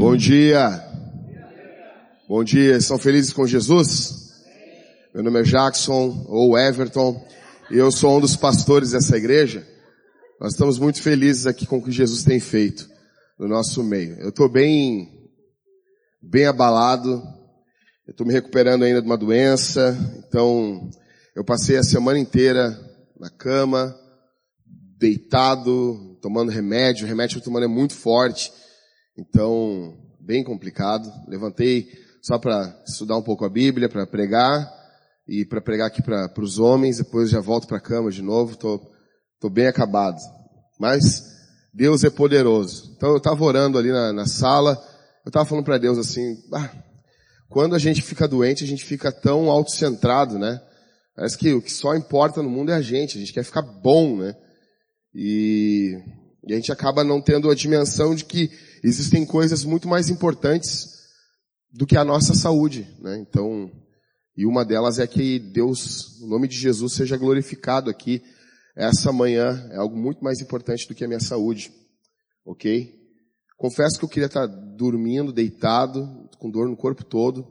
Bom dia. Bom dia. Estão felizes com Jesus? Meu nome é Jackson ou Everton e eu sou um dos pastores dessa igreja. Nós estamos muito felizes aqui com o que Jesus tem feito no nosso meio. Eu estou bem, bem abalado. Eu estou me recuperando ainda de uma doença. Então, eu passei a semana inteira na cama, deitado, tomando remédio. O remédio que eu tomando é muito forte. Então, bem complicado. Levantei só para estudar um pouco a Bíblia, para pregar e para pregar aqui para os homens. Depois já volto para a cama de novo. Tô, tô bem acabado. Mas Deus é poderoso. Então eu estava orando ali na, na sala. Eu estava falando para Deus assim, ah, quando a gente fica doente, a gente fica tão autocentrado, né? Parece que o que só importa no mundo é a gente. A gente quer ficar bom, né? E, e a gente acaba não tendo a dimensão de que existem coisas muito mais importantes do que a nossa saúde, né? Então, e uma delas é que Deus, o nome de Jesus seja glorificado aqui essa manhã, é algo muito mais importante do que a minha saúde, ok? Confesso que eu queria estar dormindo, deitado, com dor no corpo todo,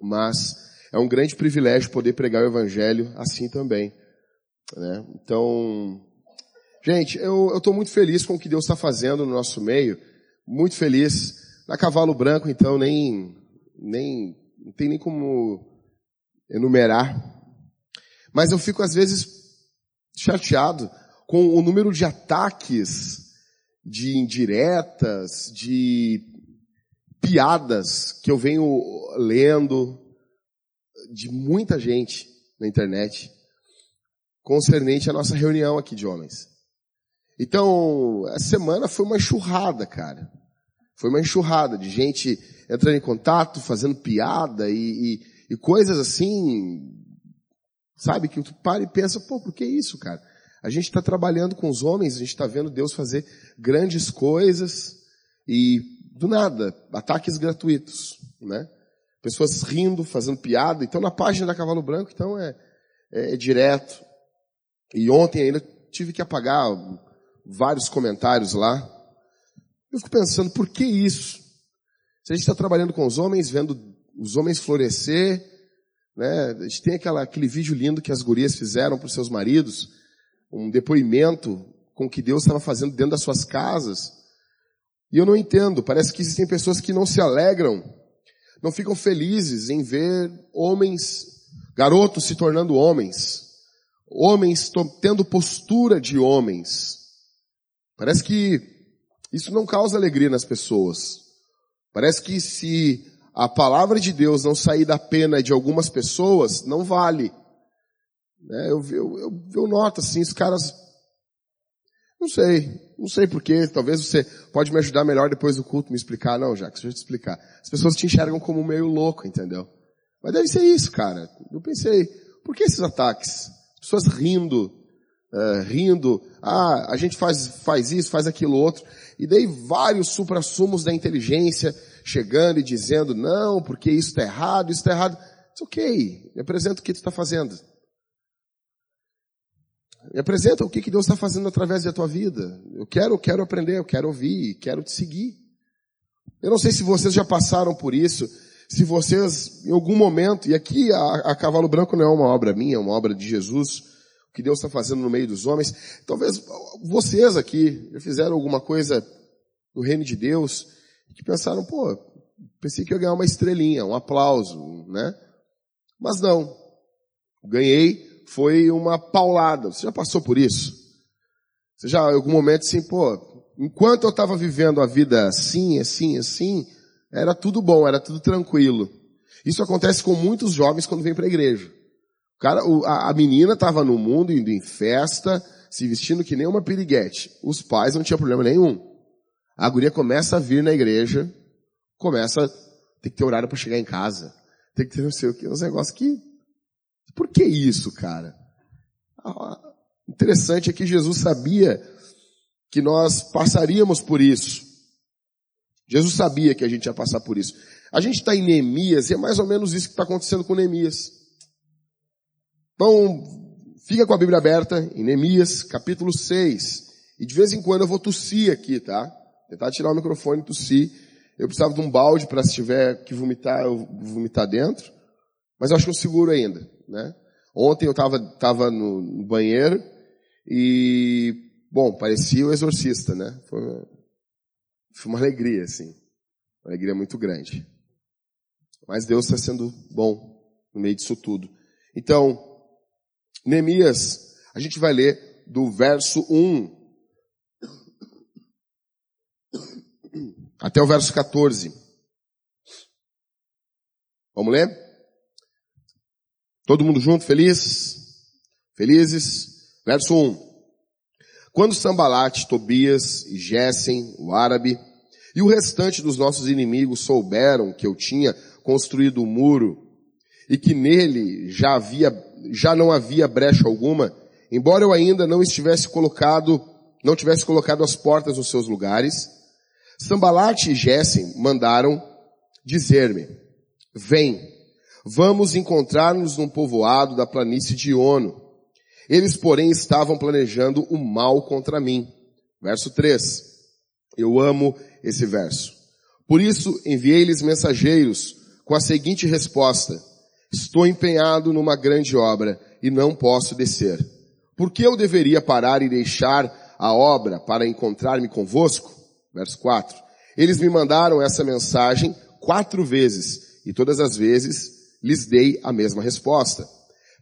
mas é um grande privilégio poder pregar o evangelho assim também, né? Então, gente, eu estou muito feliz com o que Deus está fazendo no nosso meio, muito feliz. Na Cavalo Branco, então, nem, nem, não tem nem como enumerar. Mas eu fico, às vezes, chateado com o número de ataques, de indiretas, de piadas que eu venho lendo de muita gente na internet concernente à nossa reunião aqui de homens. Então, a semana foi uma enxurrada, cara. Foi uma enxurrada de gente entrando em contato, fazendo piada e, e, e coisas assim, sabe, que tu para e pensa, pô, por que isso, cara? A gente está trabalhando com os homens, a gente está vendo Deus fazer grandes coisas e do nada, ataques gratuitos, né? Pessoas rindo, fazendo piada. Então na página da Cavalo Branco, então é, é, é direto. E ontem ainda tive que apagar vários comentários lá, eu fico pensando, por que isso? Se a gente está trabalhando com os homens, vendo os homens florescer, né? A gente tem aquela, aquele vídeo lindo que as gurias fizeram para os seus maridos, um depoimento com o que Deus estava fazendo dentro das suas casas. E eu não entendo, parece que existem pessoas que não se alegram, não ficam felizes em ver homens, garotos se tornando homens, homens tendo postura de homens. Parece que isso não causa alegria nas pessoas. Parece que se a palavra de Deus não sair da pena de algumas pessoas, não vale. Né? Eu, eu, eu, eu noto assim, os caras, não sei, não sei porquê, talvez você pode me ajudar melhor depois do culto, me explicar. Não, Jacques, deixa eu te explicar. As pessoas te enxergam como meio louco, entendeu? Mas deve ser isso, cara. Eu pensei, por que esses ataques? Pessoas rindo, uh, rindo, ah, a gente faz, faz isso, faz aquilo outro, e daí vários suprassumos da inteligência chegando e dizendo, não, porque isso está errado, isso está errado. It's ok, me apresenta o que tu está fazendo. Me apresenta o que, que Deus está fazendo através da tua vida. Eu quero, eu quero aprender, eu quero ouvir, quero te seguir. Eu não sei se vocês já passaram por isso, se vocês, em algum momento, e aqui a, a Cavalo Branco não é uma obra minha, é uma obra de Jesus, o que Deus está fazendo no meio dos homens. Talvez vocês aqui já fizeram alguma coisa no reino de Deus que pensaram, pô, pensei que ia ganhar uma estrelinha, um aplauso, né? Mas não. Ganhei foi uma paulada. Você já passou por isso? Você já, em algum momento, assim, pô, enquanto eu estava vivendo a vida assim, assim, assim, era tudo bom, era tudo tranquilo. Isso acontece com muitos jovens quando vêm para a igreja. O cara, a, a menina estava no mundo, indo em festa, se vestindo que nem uma piriguete. Os pais não tinham problema nenhum. A guria começa a vir na igreja, começa, tem que ter horário para chegar em casa. Tem que ter não sei o que, uns negócios que, por que isso, cara? Ah, interessante é que Jesus sabia que nós passaríamos por isso. Jesus sabia que a gente ia passar por isso. A gente está em Neemias e é mais ou menos isso que está acontecendo com Neemias. Então, fica com a Bíblia aberta em Neemias, capítulo 6. E de vez em quando eu vou tossir aqui, tá? Tentar tirar o microfone e tossir. Eu precisava de um balde para se tiver que vomitar, eu vomitar dentro. Mas eu acho que eu seguro ainda, né? Ontem eu estava tava no, no, banheiro e, bom, parecia o exorcista, né? Foi uma, foi uma alegria, assim. Uma alegria muito grande. Mas Deus está sendo bom no meio disso tudo. Então, Neemias, a gente vai ler do verso 1 até o verso 14. Vamos ler? Todo mundo junto, feliz? Felizes? Verso 1. Quando Sambalate, Tobias e Gessen, o árabe, e o restante dos nossos inimigos souberam que eu tinha construído o um muro e que nele já havia, já não havia brecha alguma, embora eu ainda não estivesse colocado, não tivesse colocado as portas nos seus lugares, Sambalate e Gessen mandaram dizer-me, vem, vamos encontrar-nos num povoado da planície de Ono. Eles, porém, estavam planejando o mal contra mim. Verso 3. Eu amo esse verso. Por isso enviei-lhes mensageiros com a seguinte resposta. Estou empenhado numa grande obra e não posso descer. Por que eu deveria parar e deixar a obra para encontrar-me convosco? Verso 4. Eles me mandaram essa mensagem quatro vezes e todas as vezes lhes dei a mesma resposta.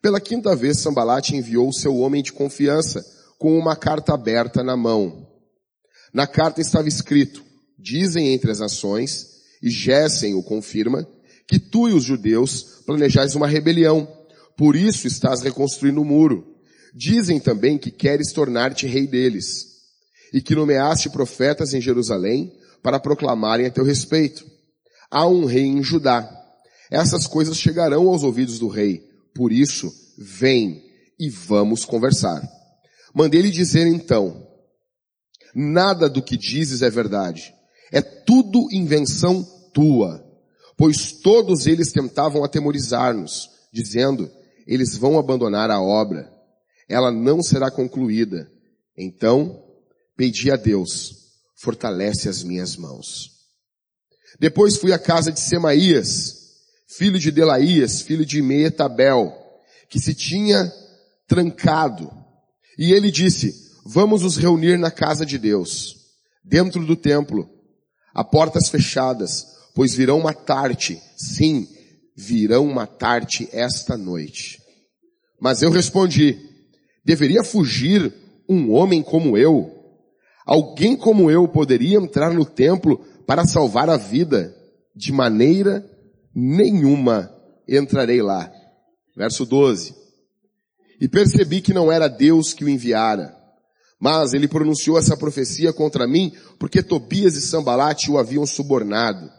Pela quinta vez, Sambalate enviou seu homem de confiança com uma carta aberta na mão. Na carta estava escrito, dizem entre as nações, e Gessen o confirma, que tu e os judeus planejais uma rebelião, por isso estás reconstruindo o muro. Dizem também que queres tornar-te rei deles e que nomeaste profetas em Jerusalém para proclamarem a teu respeito. Há um rei em Judá. Essas coisas chegarão aos ouvidos do rei. Por isso, vem e vamos conversar. Mandei-lhe dizer então, nada do que dizes é verdade. É tudo invenção tua. Pois todos eles tentavam atemorizar-nos, dizendo, eles vão abandonar a obra. Ela não será concluída. Então, pedi a Deus, fortalece as minhas mãos. Depois fui à casa de Semaías, filho de Delaías, filho de Meetabel, que se tinha trancado. E ele disse, vamos nos reunir na casa de Deus, dentro do templo, a portas fechadas, pois virão matar-te, sim, virão matar-te esta noite. Mas eu respondi, deveria fugir um homem como eu? Alguém como eu poderia entrar no templo para salvar a vida? De maneira nenhuma entrarei lá. Verso 12. E percebi que não era Deus que o enviara, mas ele pronunciou essa profecia contra mim porque Tobias e Sambalate o haviam subornado.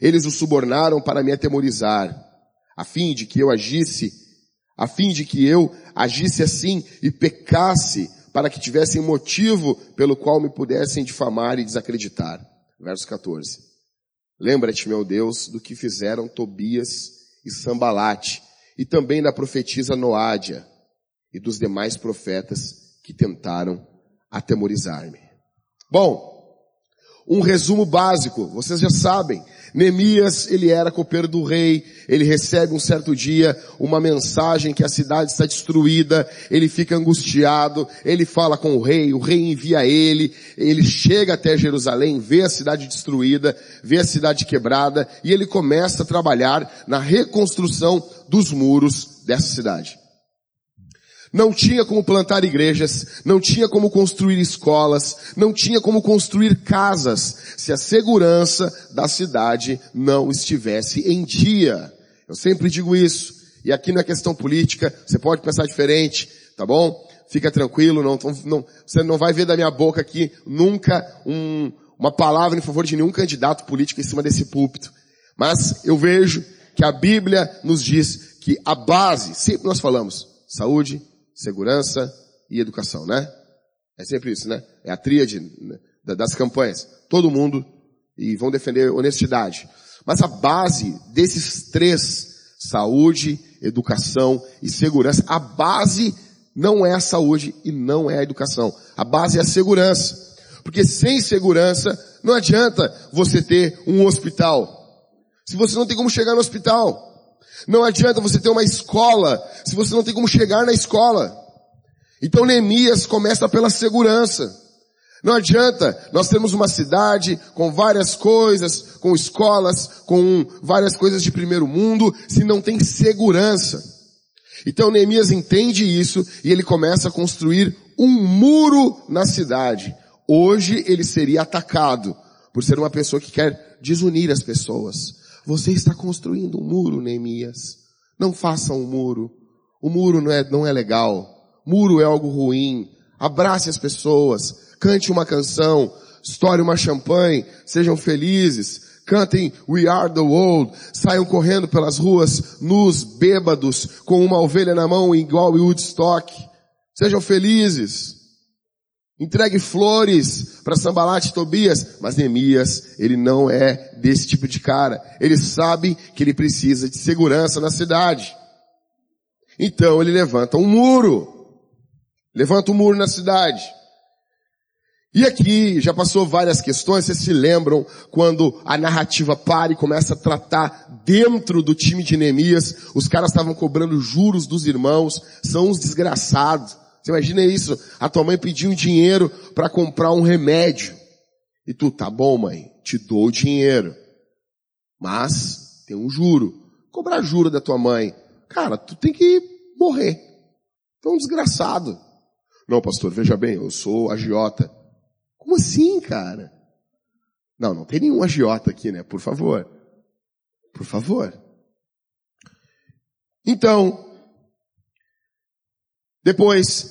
Eles o subornaram para me atemorizar, a fim de que eu agisse, a fim de que eu agisse assim e pecasse para que tivessem motivo pelo qual me pudessem difamar e desacreditar. Verso 14. Lembra-te, meu Deus, do que fizeram Tobias e Sambalate, e também da profetisa Noádia, e dos demais profetas que tentaram atemorizar-me. Bom, um resumo básico, vocês já sabem. Neemias, ele era copeiro do rei, ele recebe um certo dia uma mensagem que a cidade está destruída, ele fica angustiado, ele fala com o rei, o rei envia ele, ele chega até Jerusalém, vê a cidade destruída, vê a cidade quebrada, e ele começa a trabalhar na reconstrução dos muros dessa cidade. Não tinha como plantar igrejas, não tinha como construir escolas, não tinha como construir casas, se a segurança da cidade não estivesse em dia. Eu sempre digo isso. E aqui não é questão política, você pode pensar diferente, tá bom? Fica tranquilo, não, não, você não vai ver da minha boca aqui nunca um, uma palavra em favor de nenhum candidato político em cima desse púlpito. Mas eu vejo que a Bíblia nos diz que a base, sempre nós falamos, saúde, segurança e educação, né? É sempre isso, né? É a tríade né, das campanhas. Todo mundo e vão defender honestidade. Mas a base desses três, saúde, educação e segurança, a base não é a saúde e não é a educação. A base é a segurança. Porque sem segurança Não adianta você ter um hospital se você não tem como chegar no hospital. Não adianta você ter uma escola se você não tem como chegar na escola. Então Neemias começa pela segurança. Não adianta nós temos uma cidade com várias coisas, com escolas, com várias coisas de primeiro mundo, se não tem segurança. Então Neemias entende isso e ele começa a construir um muro na cidade. Hoje ele seria atacado por ser uma pessoa que quer desunir as pessoas. Você está construindo um muro, Neemias. Não faça um muro. O muro não é, não é legal. Muro é algo ruim. Abrace as pessoas. Cante uma canção. Estoure uma champanhe. Sejam felizes. Cantem We Are the World. Saiam correndo pelas ruas nus, bêbados, com uma ovelha na mão igual Woodstock. Sejam felizes. Entregue flores para Sambalat e Tobias, mas Neemias, ele não é desse tipo de cara. Ele sabe que ele precisa de segurança na cidade. Então ele levanta um muro. Levanta um muro na cidade. E aqui já passou várias questões, vocês se lembram quando a narrativa para e começa a tratar dentro do time de Neemias, os caras estavam cobrando juros dos irmãos, são uns desgraçados. Você imagina isso? A tua mãe pediu dinheiro para comprar um remédio. E tu, tá bom mãe, te dou o dinheiro. Mas tem um juro. Cobrar juro da tua mãe. Cara, tu tem que morrer. Tu é um desgraçado. Não, pastor, veja bem, eu sou agiota. Como assim, cara? Não, não tem nenhum agiota aqui, né? Por favor. Por favor. Então, depois,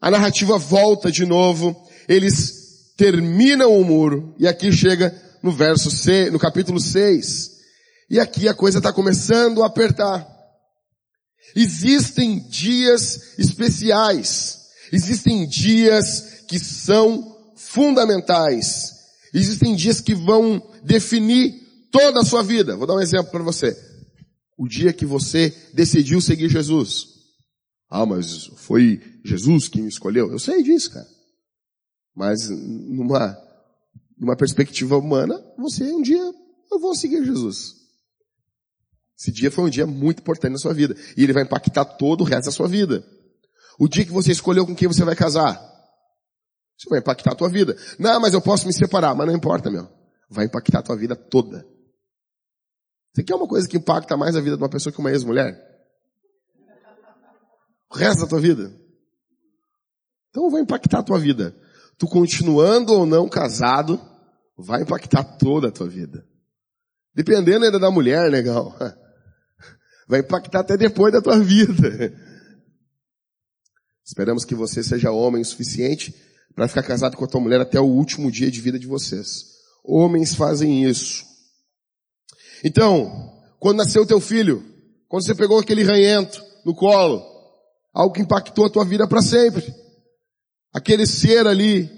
a narrativa volta de novo, eles terminam o muro, e aqui chega no verso 6, no capítulo 6. E aqui a coisa está começando a apertar. Existem dias especiais. Existem dias que são fundamentais. Existem dias que vão definir toda a sua vida. Vou dar um exemplo para você. O dia que você decidiu seguir Jesus. Ah, mas foi Jesus que me escolheu. Eu sei disso, cara. Mas numa, numa perspectiva humana, você um dia, eu vou seguir Jesus. Esse dia foi um dia muito importante na sua vida. E ele vai impactar todo o resto da sua vida. O dia que você escolheu com quem você vai casar. Isso vai impactar a tua vida. Não, mas eu posso me separar. Mas não importa, meu. Vai impactar a tua vida toda. Você quer uma coisa que impacta mais a vida de uma pessoa que uma ex-mulher? O resto da tua vida. Então vai impactar a tua vida. Tu continuando ou não casado, vai impactar toda a tua vida. Dependendo ainda da mulher, legal. Vai impactar até depois da tua vida. Esperamos que você seja homem o suficiente para ficar casado com a tua mulher até o último dia de vida de vocês. Homens fazem isso. Então, quando nasceu teu filho, quando você pegou aquele ranhento no colo, algo que impactou a tua vida para sempre. Aquele ser ali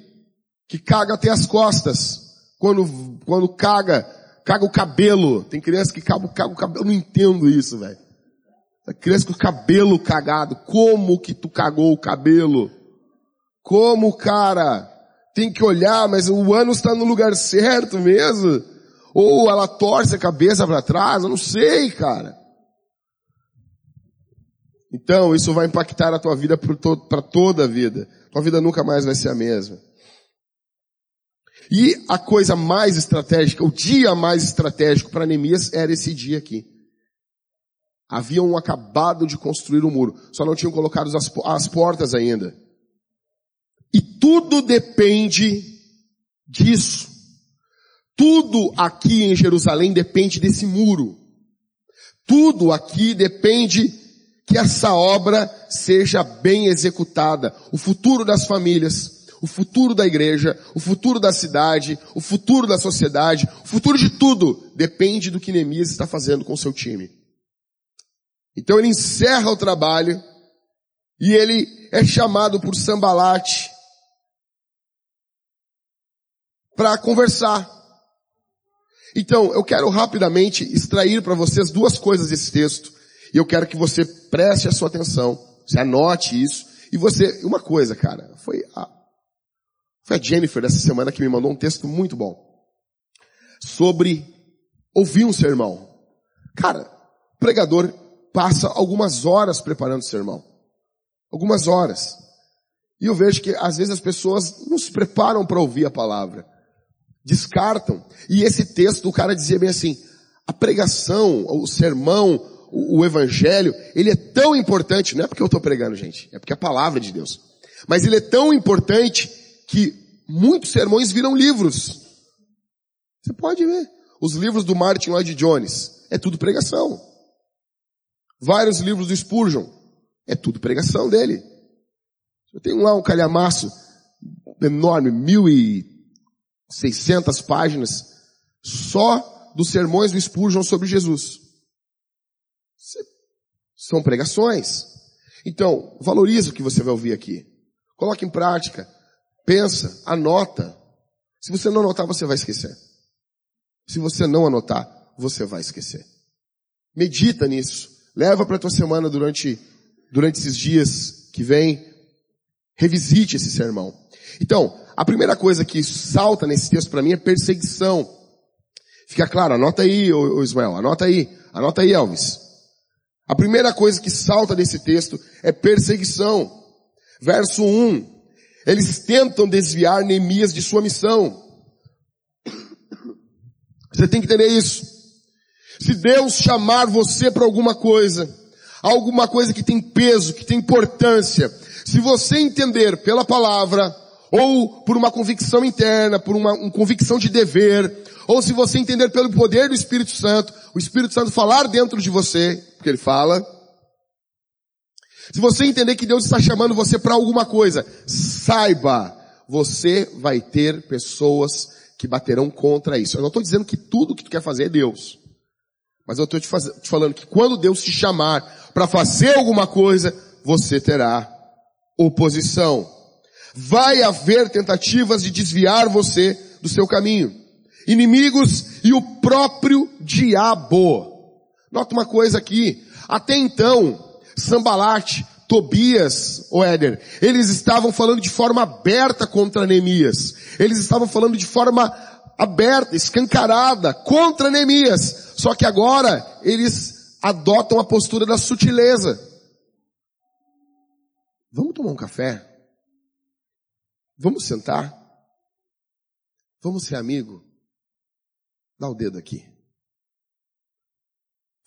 que caga até as costas, quando, quando caga, caga o cabelo. Tem criança que caga, caga o cabelo, eu não entendo isso, velho. Criança com o cabelo cagado, como que tu cagou o cabelo? Como, cara? Tem que olhar, mas o ano está no lugar certo mesmo? Ou ela torce a cabeça para trás? Eu não sei, cara. Então, isso vai impactar a tua vida para toda a vida. Tua vida nunca mais vai ser a mesma. E a coisa mais estratégica, o dia mais estratégico para Neemias era esse dia aqui. Haviam acabado de construir o um muro, só não tinham colocado as, as portas ainda. E tudo depende disso. Tudo aqui em Jerusalém depende desse muro. Tudo aqui depende que essa obra seja bem executada. O futuro das famílias, o futuro da igreja, o futuro da cidade, o futuro da sociedade, o futuro de tudo depende do que Neemias está fazendo com o seu time. Então ele encerra o trabalho e ele é chamado por Sambalate para conversar. Então, eu quero rapidamente extrair para vocês duas coisas desse texto e eu quero que você preste a sua atenção, você anote isso. E você, uma coisa, cara, foi a, foi a Jennifer essa semana que me mandou um texto muito bom. sobre ouvir um sermão. Cara, pregador passa algumas horas preparando o sermão. Algumas horas. E eu vejo que às vezes as pessoas não se preparam para ouvir a palavra. Descartam. E esse texto, o cara dizia bem assim, a pregação, o sermão, o, o evangelho, ele é tão importante, não é porque eu estou pregando, gente, é porque é a palavra de Deus. Mas ele é tão importante que muitos sermões viram livros. Você pode ver. Os livros do Martin Lloyd Jones, é tudo pregação. Vários livros do Spurgeon, é tudo pregação dele. Eu tenho lá um calhamaço enorme, mil e seiscentas páginas, só dos sermões do Spurgeon sobre Jesus. São pregações. Então, valorize o que você vai ouvir aqui. Coloque em prática. Pensa, anota. Se você não anotar, você vai esquecer. Se você não anotar, você vai esquecer. Medita nisso. Leva para a tua semana durante, durante esses dias que vem. Revisite esse sermão. Então, a primeira coisa que salta nesse texto para mim é perseguição. Fica claro, anota aí, ô, Ismael, anota aí, anota aí, Elvis. A primeira coisa que salta desse texto é perseguição. Verso 1. Eles tentam desviar Neemias de sua missão. Você tem que entender isso. Se Deus chamar você para alguma coisa, alguma coisa que tem peso, que tem importância, se você entender pela palavra, ou por uma convicção interna, por uma, uma convicção de dever, ou se você entender pelo poder do Espírito Santo, o Espírito Santo falar dentro de você, porque ele fala, se você entender que Deus está chamando você para alguma coisa, saiba, você vai ter pessoas que baterão contra isso. Eu não estou dizendo que tudo que tu quer fazer é Deus. Mas eu estou te, te, falando que quando Deus te chamar para fazer alguma coisa, você terá oposição. Vai haver tentativas de desviar você do seu caminho. Inimigos e o próprio diabo. Nota uma coisa aqui. Até então, Sambalate, Tobias, o Éder, eles estavam falando de forma aberta contra Neemias. Eles estavam falando de forma aberta, escancarada, contra Neemias. Só que agora eles adotam a postura da sutileza. Vamos tomar um café? Vamos sentar? Vamos ser amigo? Dá o dedo aqui.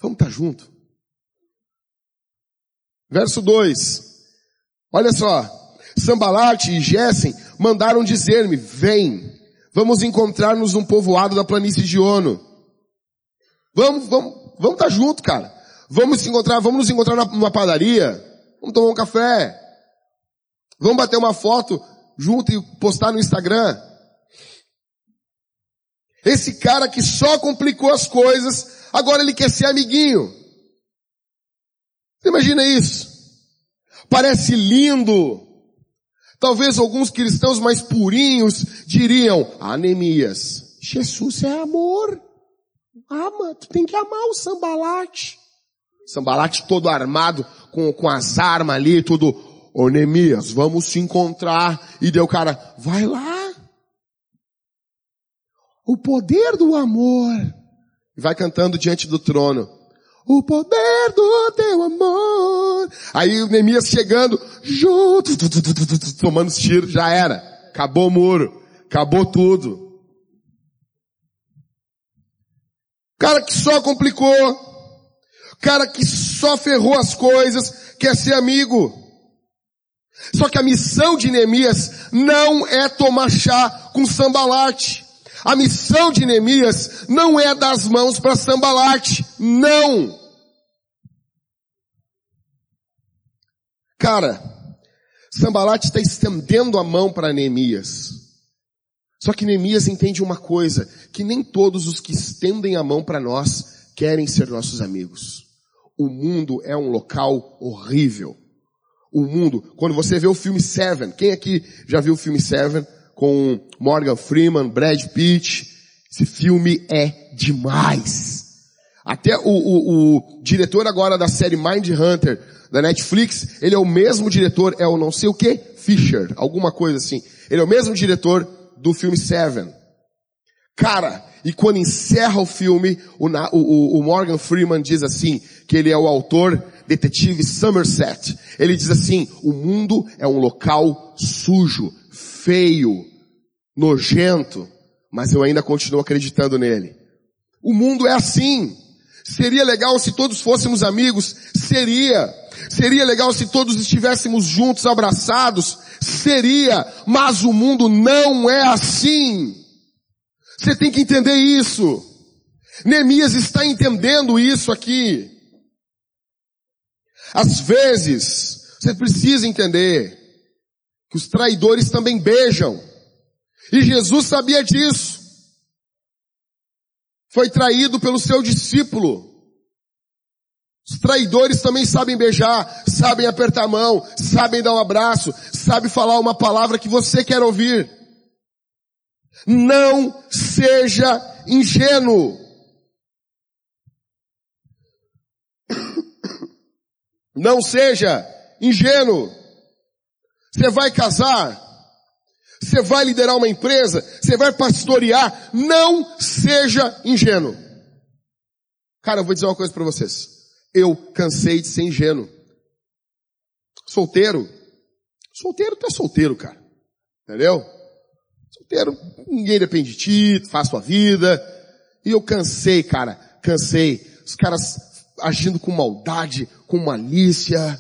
Vamos estar junto? Verso 2. Olha só. Sambalate e Gessen mandaram dizer-me, vem, vamos encontrar-nos num povoado da planície de Ono. Vamos, vamos, vamos estar junto, cara. Vamos se encontrar, vamos nos encontrar numa padaria. Vamos tomar um café. Vamos bater uma foto junto e postar no Instagram. Esse cara que só complicou as coisas, agora ele quer ser amiguinho. Você imagina isso? Parece lindo. Talvez alguns cristãos mais purinhos diriam, Anemias, Jesus é amor. Ama, tu tem que amar o sambalate. Sambalate todo armado, com, com as armas ali, tudo, Ô Neemias, vamos se encontrar. E deu cara, vai lá. O poder do amor. E vai cantando diante do trono. O poder do teu amor. Aí o Neemias chegando, junto, tomando os tiros, já era. Acabou o muro. Acabou tudo. Cara que só complicou. Cara que só ferrou as coisas, quer ser amigo. Só que a missão de Neemias não é tomar chá com sambalate. A missão de Neemias não é dar as mãos para sambalate. Não! Cara, Sambalate está estendendo a mão para Neemias. Só que Neemias entende uma coisa, que nem todos os que estendem a mão para nós querem ser nossos amigos. O mundo é um local horrível o mundo. Quando você vê o filme Seven, quem aqui já viu o filme Seven com Morgan Freeman, Brad Pitt? Esse filme é demais. Até o, o, o diretor agora da série Mind Hunter da Netflix, ele é o mesmo diretor, é o não sei o que, Fisher, alguma coisa assim. Ele é o mesmo diretor do filme Seven. Cara, e quando encerra o filme, o, o, o, Morgan Freeman diz assim, que ele é o autor, detetive Somerset. Ele diz assim, o mundo é um local sujo, feio, nojento, mas eu ainda continuo acreditando nele. O mundo é assim. Seria legal se todos fôssemos amigos? Seria. Seria legal se todos estivéssemos juntos, abraçados? Seria. Mas o mundo não é assim. Você tem que entender isso. Neemias está entendendo isso aqui. Às vezes, você precisa entender que os traidores também beijam. E Jesus sabia disso. Foi traído pelo seu discípulo. Os traidores também sabem beijar, sabem apertar a mão, sabem dar um abraço, sabem falar uma palavra que você quer ouvir. Não seja ingênuo. Não seja ingênuo. Você vai casar, você vai liderar uma empresa, você vai pastorear, não seja ingênuo. Cara, eu vou dizer uma coisa para vocês. Eu cansei de ser ingênuo. Solteiro. Solteiro é solteiro, cara. Entendeu? Solteiro, ninguém depende de ti, faz tua vida. E eu cansei, cara, cansei. Os caras agindo com maldade, com malícia.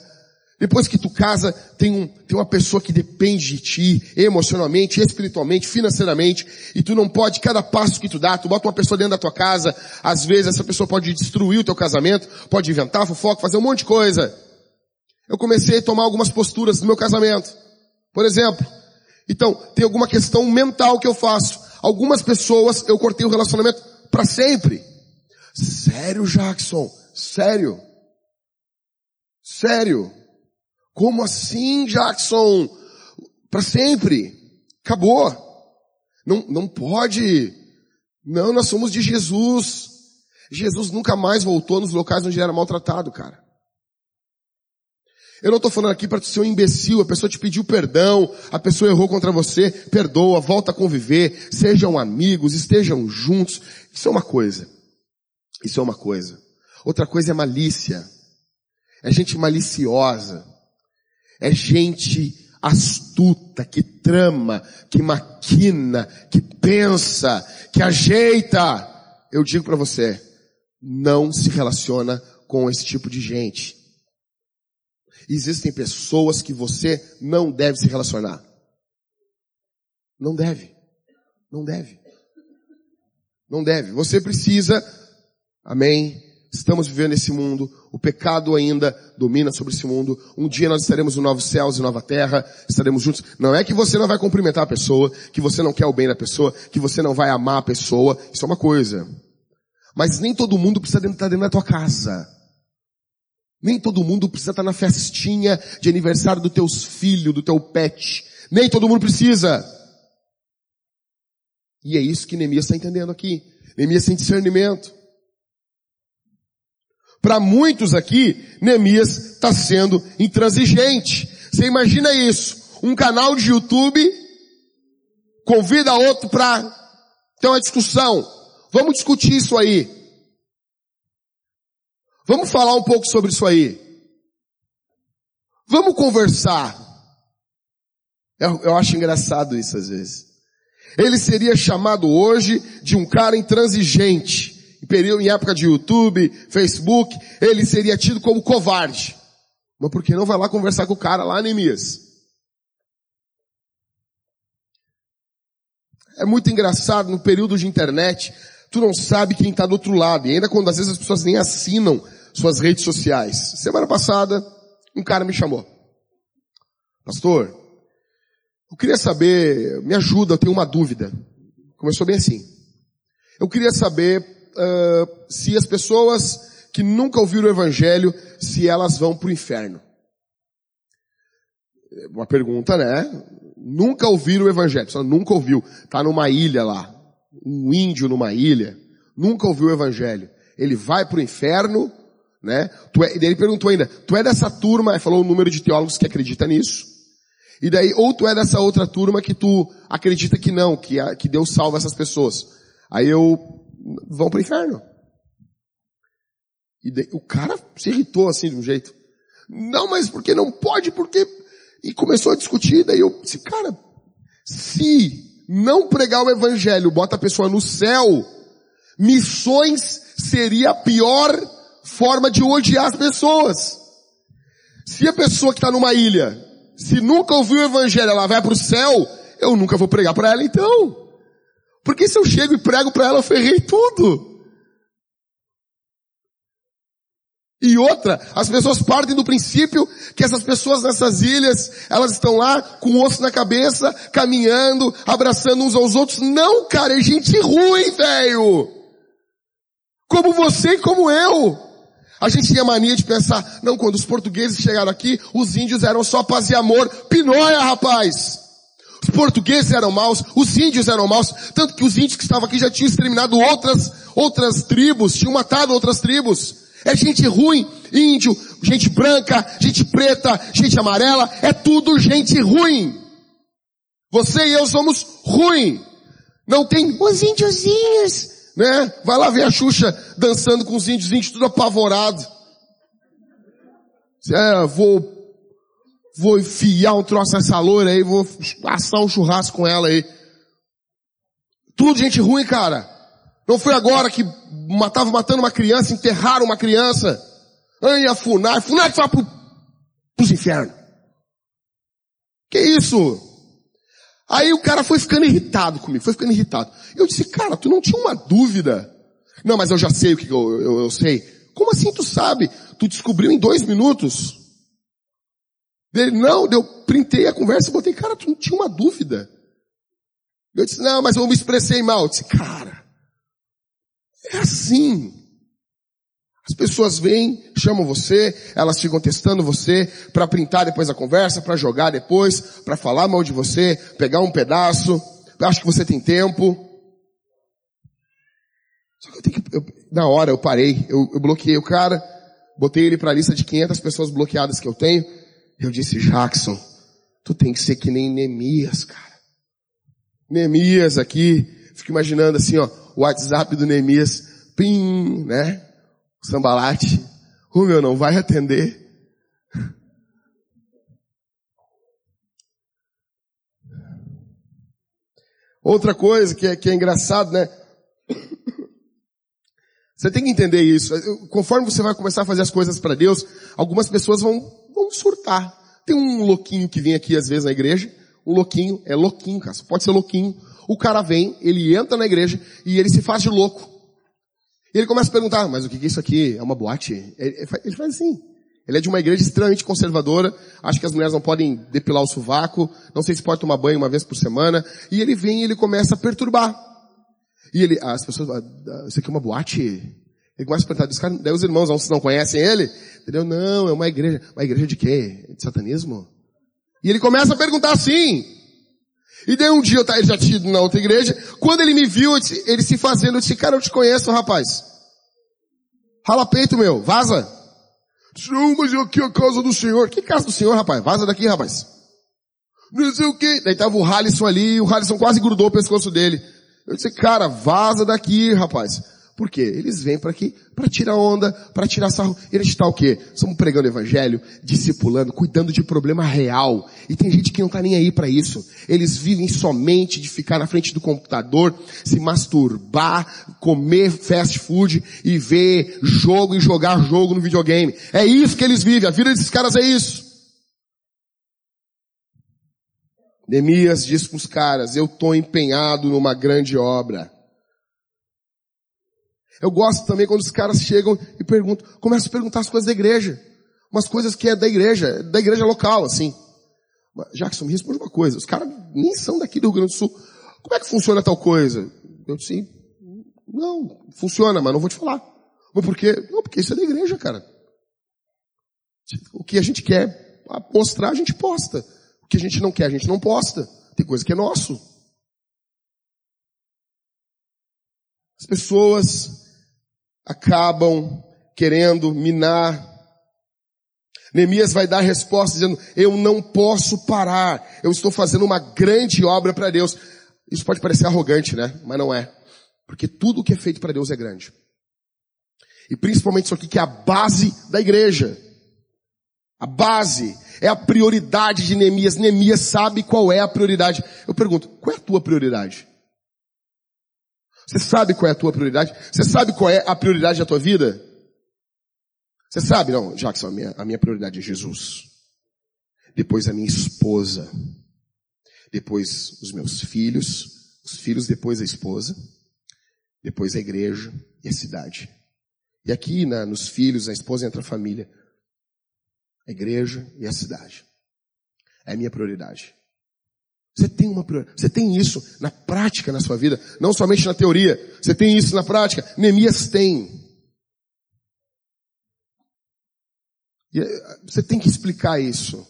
Depois que tu casa, tem, um, tem uma pessoa que depende de ti, emocionalmente, espiritualmente, financeiramente, e tu não pode, cada passo que tu dá, tu bota uma pessoa dentro da tua casa, às vezes essa pessoa pode destruir o teu casamento, pode inventar fofoca, fazer um monte de coisa. Eu comecei a tomar algumas posturas no meu casamento. Por exemplo, então, tem alguma questão mental que eu faço. Algumas pessoas eu cortei o relacionamento para sempre. Sério, Jackson? Sério? Sério? Como assim, Jackson? Para sempre? Acabou. Não, não pode. Não, nós somos de Jesus. Jesus nunca mais voltou nos locais onde era maltratado, cara. Eu não estou falando aqui para ser um imbecil, a pessoa te pediu perdão, a pessoa errou contra você, perdoa, volta a conviver, sejam amigos, estejam juntos. Isso é uma coisa. Isso é uma coisa. Outra coisa é malícia. É gente maliciosa. É gente astuta, que trama, que maquina, que pensa, que ajeita. Eu digo para você, não se relaciona com esse tipo de gente. Existem pessoas que você não deve se relacionar. Não deve. Não deve. Não deve. Você precisa, amém, Estamos vivendo esse mundo, o pecado ainda domina sobre esse mundo. Um dia nós estaremos no novos céus e nova terra, estaremos juntos. Não é que você não vai cumprimentar a pessoa, que você não quer o bem da pessoa, que você não vai amar a pessoa, isso é uma coisa. Mas nem todo mundo precisa estar dentro da tua casa. Nem todo mundo precisa estar na festinha de aniversário dos teus filhos, do teu pet. Nem todo mundo precisa. E é isso que Neemias está entendendo aqui. Neemias tem discernimento. Para muitos aqui, Neemias está sendo intransigente. Você imagina isso? Um canal de YouTube convida outro para ter uma discussão. Vamos discutir isso aí. Vamos falar um pouco sobre isso aí. Vamos conversar. Eu, eu acho engraçado isso às vezes. Ele seria chamado hoje de um cara intransigente período, em época de YouTube, Facebook, ele seria tido como covarde. Mas por que não vai lá conversar com o cara lá, Neemias? É muito engraçado, no período de internet, tu não sabe quem está do outro lado. E ainda quando às vezes as pessoas nem assinam suas redes sociais. Semana passada, um cara me chamou. Pastor, eu queria saber, me ajuda, eu tenho uma dúvida. Começou bem assim. Eu queria saber uh, se as pessoas que nunca ouviram o Evangelho, se elas vão para o inferno. Uma pergunta, né? Nunca ouviram o Evangelho, só nunca ouviu. Tá numa ilha lá, um índio numa ilha, nunca ouviu o Evangelho. Ele vai para o inferno, né? É, ele perguntou ainda, tu é dessa turma, falou o número de teólogos que acredita nisso. E daí, ou tu é dessa outra turma que tu acredita que não, que, que Deus salva essas pessoas. Aí eu, vão pro inferno. E o cara se irritou assim de um jeito. Não, mas porque não pode, porque... E começou a discutir, daí eu disse, cara, se não pregar o evangelho bota a pessoa no céu, missões seria a pior forma de odiar as pessoas. Se a pessoa que está numa ilha, se nunca ouviu o evangelho, ela vai para o céu, eu nunca vou pregar para ela então. Porque se eu chego e prego para ela, eu ferrei tudo. E outra, as pessoas partem do princípio que essas pessoas nessas ilhas, elas estão lá com osso na cabeça, caminhando, abraçando uns aos outros. Não, cara, é gente ruim, velho. Como você e como eu. A gente tinha mania de pensar, não, quando os portugueses chegaram aqui, os índios eram só paz e amor. Pinóia, rapaz! Os portugueses eram maus, os índios eram maus, tanto que os índios que estavam aqui já tinham exterminado outras, outras tribos, tinham matado outras tribos. É gente ruim, índio, gente branca, gente preta, gente amarela, é tudo gente ruim. Você e eu somos ruim. Não tem os índiozinhos, né? Vai lá ver a Xuxa dançando com os índios, índios tudo apavorado. É, vou, vou enfiar um troço nessa loira aí, vou assar um churrasco com ela aí. Tudo gente ruim, cara. Não foi agora que matava matando uma criança, enterraram uma criança. Ai, a FUNAI, FUNAI vai pro, pros infernos. Que isso? Aí o cara foi ficando irritado comigo, foi ficando irritado. Eu disse, cara, tu não tinha uma dúvida? Não, mas eu já sei o que eu, eu, eu sei. Como assim tu sabe? Tu descobriu em dois minutos? Ele, não, eu printei a conversa e botei, cara, tu não tinha uma dúvida. Eu disse, não, mas eu me expressei mal. Eu disse, cara, é assim. As pessoas vêm, chamam você, elas ficam testando você para printar depois a conversa, para jogar depois, para falar mal de você, pegar um pedaço, acho que você tem tempo. Só que eu tenho que, eu, na hora eu parei, eu, eu bloqueei o cara, botei ele para a lista de 500 pessoas bloqueadas que eu tenho. Eu disse, Jackson, tu tem que ser que nem Neemias, cara. Neemias aqui, fico imaginando assim, ó, o WhatsApp do Neemias, pim, né? Sambalate. O meu não vai atender. Outra coisa que é, que é engraçado, né? Você tem que entender isso. Conforme você vai começar a fazer as coisas para Deus, algumas pessoas vão, vão surtar. Tem um louquinho que vem aqui às vezes na igreja. Um louquinho, é louquinho, cara. Pode ser louquinho o cara vem, ele entra na igreja e ele se faz de louco. E ele começa a perguntar, mas o que é isso aqui? É uma boate? Ele faz assim. Ele é de uma igreja extremamente conservadora, acha que as mulheres não podem depilar o sovaco, não sei se pode tomar banho uma vez por semana, e ele vem e ele começa a perturbar. E ele, as pessoas, ah, isso aqui é uma boate? Ele começa a perguntar, dos caras, daí os irmãos não, não conhecem ele, entendeu? Não, é uma igreja, uma igreja de quê? De satanismo? E ele começa a perguntar assim, e daí um dia eu ele já tinha ido na outra igreja, quando ele me viu, ele se fazendo, eu disse, cara, eu te conheço, rapaz. Rala peito meu, vaza. Não, mas aqui é a casa do Senhor. Que casa do Senhor, rapaz? Vaza daqui, rapaz. Não sei o quê. Daí tava o Halisson ali, o Halisson quase grudou o pescoço dele. Eu disse, cara, vaza daqui, rapaz. Por quê? Eles vêm para aqui para tirar onda, para tirar sarro. Eles estão o quê? Estamos pregando evangelho, discipulando, cuidando de problema real. E tem gente que não está nem aí para isso. Eles vivem somente de ficar na frente do computador, se masturbar, comer fast food e ver jogo e jogar jogo no videogame. É isso que eles vivem. A vida desses caras é isso. Neemias diz para os caras, eu estou empenhado numa grande obra. Eu gosto também quando os caras chegam e perguntam, começam a perguntar as coisas da igreja. Umas coisas que é da igreja, da igreja local, assim. Jackson, me responde uma coisa. Os caras nem são daqui do Rio Grande do Sul. Como é que funciona tal coisa? Eu disse, não, funciona, mas não vou te falar. Mas por quê? Não, porque isso é da igreja, cara. O que a gente quer mostrar, a gente posta. O que a gente não quer, a gente não posta. Tem coisa que é nosso. As pessoas acabam querendo minar. Neemias vai dar resposta dizendo, eu não posso parar, eu estou fazendo uma grande obra para Deus. Isso pode parecer arrogante, né? Mas não é. Porque tudo que é feito para Deus é grande. E principalmente isso aqui que é a base da igreja. A base é a prioridade de Neemias. Neemias sabe qual é a prioridade. Eu pergunto, qual é a tua prioridade? Você sabe qual é a tua prioridade? Você sabe qual é a prioridade da tua vida? Você sabe? Não, Jackson, a minha, a minha prioridade é Jesus. Depois a minha esposa. Depois os meus filhos. Os filhos depois a esposa. Depois a igreja e a cidade. E aqui na, nos filhos, a esposa entra a família. A igreja e a cidade. É a minha prioridade. Você tem uma você tem isso na prática na sua vida, não somente na teoria. Você tem isso na prática. Neemias tem. Eh, você tem que explicar isso.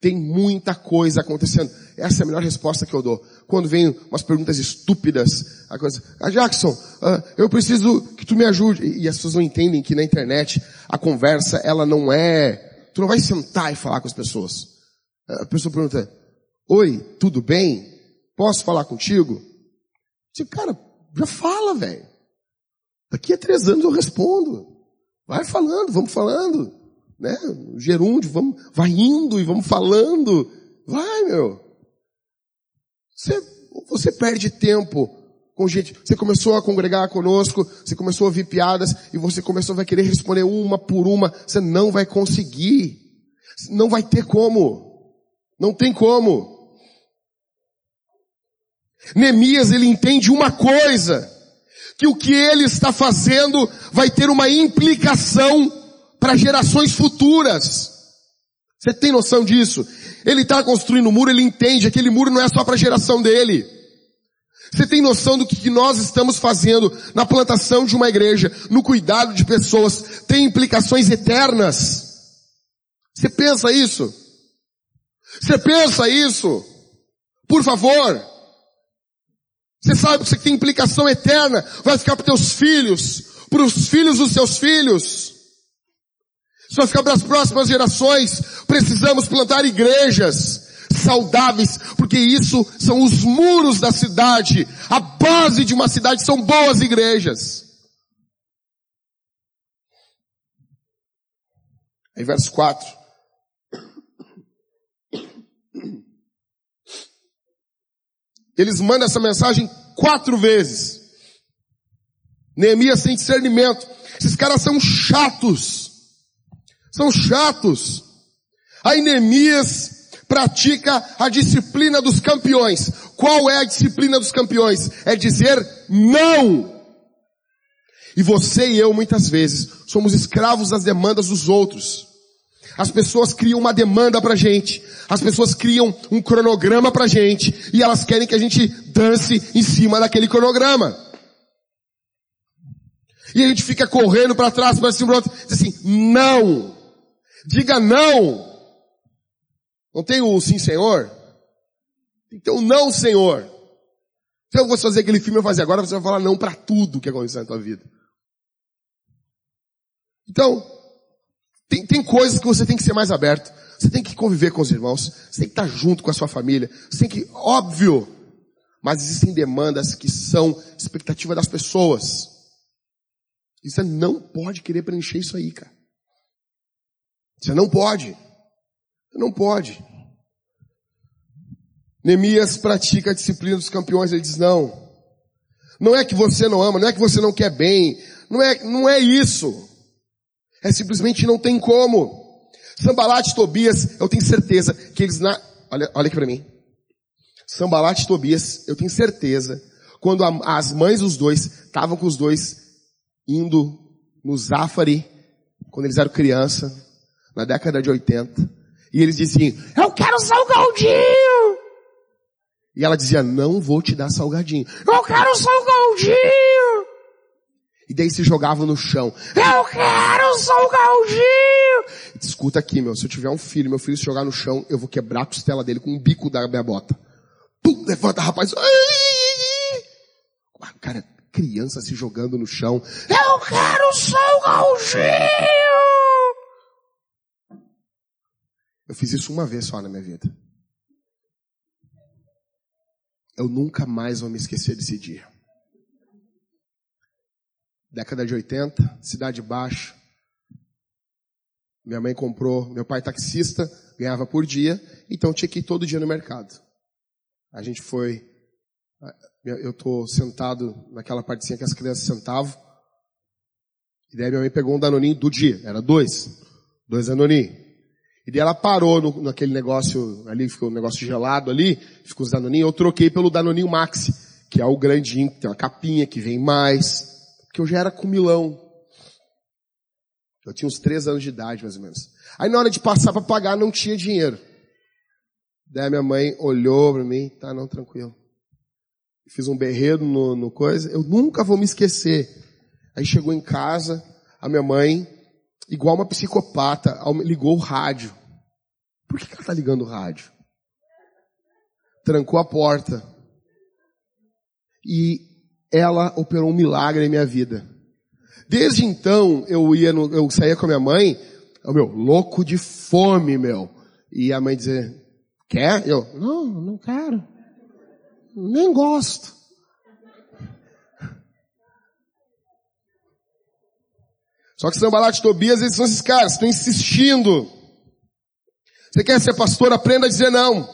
Tem muita coisa acontecendo. Essa é a melhor resposta que eu dou. Quando vem umas perguntas estúpidas, a coisa, ah, Jackson, uh, eu preciso que tu me ajude. E, e as pessoas não entendem que na internet a conversa, ela não é, tu não vai sentar e falar com as pessoas. A pessoa pergunta, oi, tudo bem? Posso falar contigo? Tipo, cara, já fala, velho. Daqui a três anos eu respondo. Vai falando, vamos falando né? Gerúndio, vamos, vai indo e vamos falando. Vai, meu. Você, você perde tempo com gente. Você começou a congregar conosco, você começou a ouvir piadas e você começou a querer responder uma por uma. Você não vai conseguir. Não vai ter como. Não tem como. Neemias, ele entende uma coisa, que o que ele está fazendo vai ter uma implicação para gerações futuras. Você tem noção disso? Ele está construindo um muro, ele entende, aquele muro não é só para a geração dele. Você tem noção do que nós estamos fazendo na plantação de uma igreja, no cuidado de pessoas, tem implicações eternas? Você pensa isso? Você pensa isso? Por favor. Você sabe que você tem implicação eterna, vai ficar para teus filhos, para os filhos dos seus filhos. Isso vai ficar para as próximas gerações. Precisamos plantar igrejas saudáveis, porque isso são os muros da cidade. A base de uma cidade são boas igrejas. Aí verso 4. Eles mandam essa mensagem quatro vezes. Neemias sem discernimento. Esses caras são chatos. São chatos. Aí Neemias pratica a disciplina dos campeões. Qual é a disciplina dos campeões? É dizer não. E você e eu muitas vezes somos escravos das demandas dos outros. As pessoas criam uma demanda pra gente. As pessoas criam um cronograma pra gente. E elas querem que a gente dance em cima daquele cronograma. E a gente fica correndo para trás, para cima, para outro. Diz assim, não. Diga não. Não tem o sim, senhor? Tem que ter o não, senhor. Então eu vou fazer aquele filme eu fazer agora, você vai falar não para tudo que aconteceu na tua vida. Então, tem, tem coisas que você tem que ser mais aberto. Você tem que conviver com os irmãos. Você tem que estar junto com a sua família. Você tem que, óbvio, mas existem demandas que são expectativa das pessoas. E você não pode querer preencher isso aí, cara. Você não pode. Não pode. Neemias pratica a disciplina dos campeões, ele diz não. Não é que você não ama, não é que você não quer bem, não é, não é isso. É simplesmente não tem como. Sambalat e Tobias, eu tenho certeza que eles na, olha, olha aqui para mim. Sambalat e Tobias, eu tenho certeza, quando a, as mães dos dois estavam com os dois indo no Zafari, quando eles eram criança, na década de 80, e eles diziam, eu quero salgadinho! E ela dizia, não vou te dar salgadinho. Eu quero salgadinho! E daí se jogavam no chão. Eu quero salgadinho! Escuta aqui, meu, se eu tiver um filho, meu filho se jogar no chão, eu vou quebrar a costela dele com o bico da minha bota. Pum, levanta, rapaz. Ai! Cara, criança se jogando no chão. Eu quero salgadinho! Eu fiz isso uma vez só na minha vida. Eu nunca mais vou me esquecer desse dia. década de 80, cidade baixa. Minha mãe comprou, meu pai taxista, ganhava por dia, então tinha que ir todo dia no mercado. A gente foi, eu tô sentado naquela partezinha que as crianças sentavam, e daí minha mãe pegou um danoninho do dia, era dois, dois danoninhos. E daí ela parou no, naquele negócio ali, ficou um negócio gelado ali, ficou os danoninhos, eu troquei pelo danoninho Maxi, que é o grandinho, que tem uma capinha, que vem mais, porque eu já era comilão. Eu tinha uns três anos de idade, mais ou menos. Aí na hora de passar para pagar, não tinha dinheiro. Daí minha mãe olhou para mim, tá, não, tranquilo. Fiz um berredo no, no coisa, eu nunca vou me esquecer. Aí chegou em casa, a minha mãe, igual uma psicopata, ligou o rádio. Por que ela tá ligando o rádio? Trancou a porta. E ela operou um milagre em minha vida. Desde então, eu ia no, eu saía com a minha mãe, o meu, louco de fome, meu. E a mãe dizia, quer? Eu, não, não quero. Nem gosto. Só que Sambalat Tobias, eles são esses caras, estão insistindo. Você quer ser pastor? Aprenda a dizer não.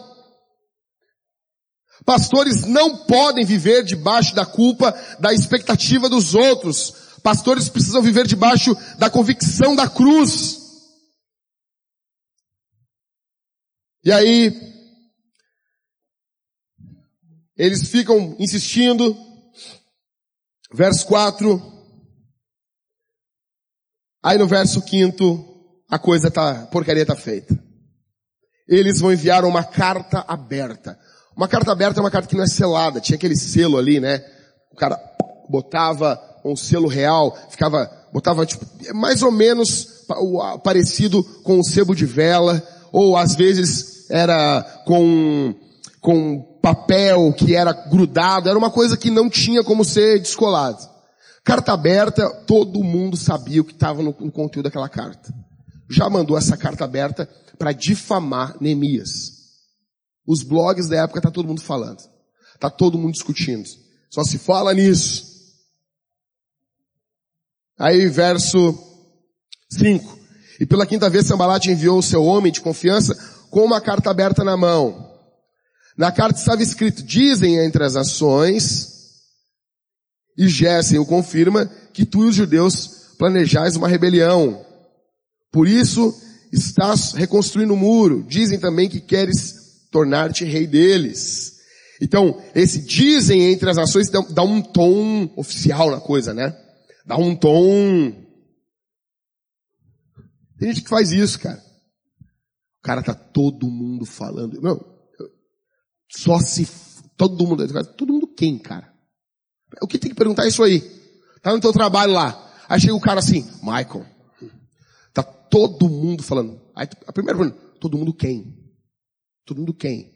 Pastores não podem viver debaixo da culpa, da expectativa dos outros. Pastores precisam viver debaixo da convicção da cruz. E aí, eles ficam insistindo. Verso 4. Aí no verso 5, a coisa tá, a porcaria tá feita. Eles vão enviar uma carta aberta. Uma carta aberta é uma carta que não é selada. Tinha aquele selo ali, né? O cara botava um selo real, ficava, botava tipo, mais ou menos parecido com o sebo de vela, ou às vezes era com, com papel que era grudado, era uma coisa que não tinha como ser descolado. Carta aberta, todo mundo sabia o que estava no, no conteúdo daquela carta. Já mandou essa carta aberta para difamar Neemias. Os blogs da época tá todo mundo falando. Tá todo mundo discutindo. Só se fala nisso. Aí verso 5. E pela quinta vez Sambalat enviou o seu homem de confiança com uma carta aberta na mão. Na carta estava escrito, dizem entre as ações, e Gessen o confirma, que tu e os judeus planejais uma rebelião. Por isso, estás reconstruindo o muro. Dizem também que queres tornar-te rei deles. Então, esse dizem entre as ações dá, dá um tom oficial na coisa, né? Dá um tom. Tem gente que faz isso, cara. Cara, tá todo mundo falando. Não, só se todo mundo, todo mundo quem, cara? O que tem que perguntar é isso aí? Tá no teu trabalho lá. Aí chega o cara assim, Michael, tá todo mundo falando. Aí a primeira pergunta, todo mundo quem? Todo mundo quem?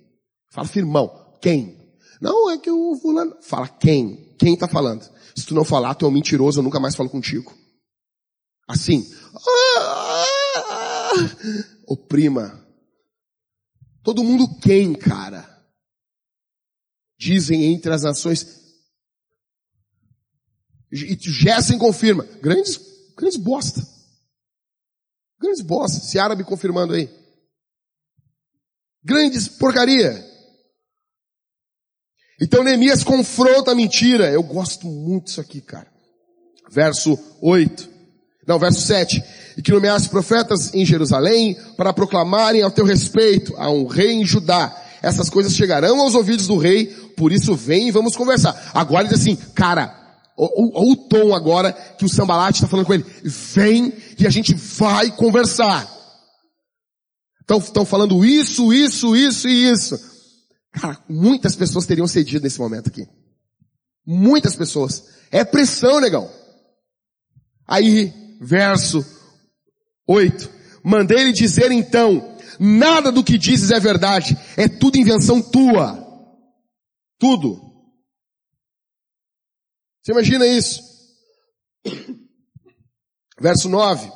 Fala firmão, quem? Não, é que o fulano, fala quem? Quem tá falando? Se tu não falar, tu é um mentiroso, eu nunca mais falo contigo. Assim. Ah, ah, oprima Todo mundo quem, cara? Dizem entre as nações. E Gessen confirma. Grandes, grandes bosta. Grandes bosta. Esse árabe confirmando aí. Grandes porcaria. Então Neemias confronta a mentira. Eu gosto muito disso aqui, cara. Verso 8. Não, verso 7. E que nomeasse profetas em Jerusalém para proclamarem ao teu respeito a um rei em Judá. Essas coisas chegarão aos ouvidos do rei, por isso vem e vamos conversar. Agora ele diz assim, cara, olha o tom agora que o Sambalate está falando com ele. Vem e a gente vai conversar. Estão falando isso, isso, isso e isso. Cara, muitas pessoas teriam cedido nesse momento aqui. Muitas pessoas. É pressão, negão. Aí verso 8. Mandei-lhe dizer então, nada do que dizes é verdade, é tudo invenção tua. Tudo. Você imagina isso? Verso 9.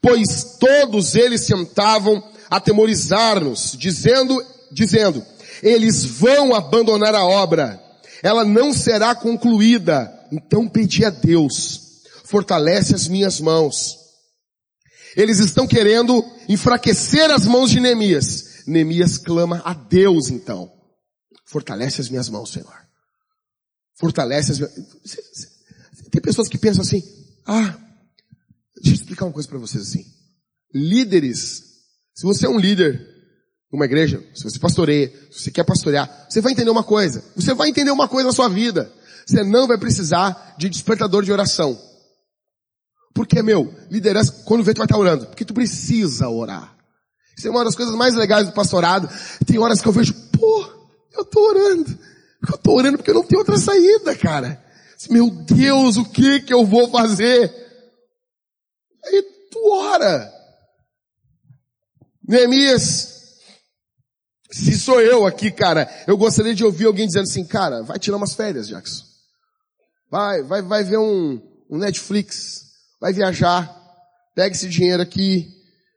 Pois todos eles tentavam atemorizar-nos, dizendo, dizendo, eles vão abandonar a obra, ela não será concluída, então pedi a Deus, fortalece as minhas mãos. Eles estão querendo enfraquecer as mãos de Neemias. Neemias clama a Deus então. Fortalece as minhas mãos, Senhor. Fortalece as. Tem pessoas que pensam assim, ah, deixa eu explicar uma coisa para vocês assim. Líderes, se você é um líder uma igreja, se você pastoreia, se você quer pastorear, você vai entender uma coisa. Você vai entender uma coisa na sua vida. Você não vai precisar de despertador de oração. Porque, meu, liderança, quando vê, tu vai estar orando. Porque tu precisa orar. Isso é uma das coisas mais legais do pastorado. Tem horas que eu vejo, pô, eu tô orando. Eu tô orando porque eu não tenho outra saída, cara. Meu Deus, o que que eu vou fazer? Aí tu ora. Neemias se sou eu aqui, cara, eu gostaria de ouvir alguém dizendo assim, cara, vai tirar umas férias, Jackson. Vai, vai, vai ver um, um Netflix. Vai viajar. Pega esse dinheiro aqui.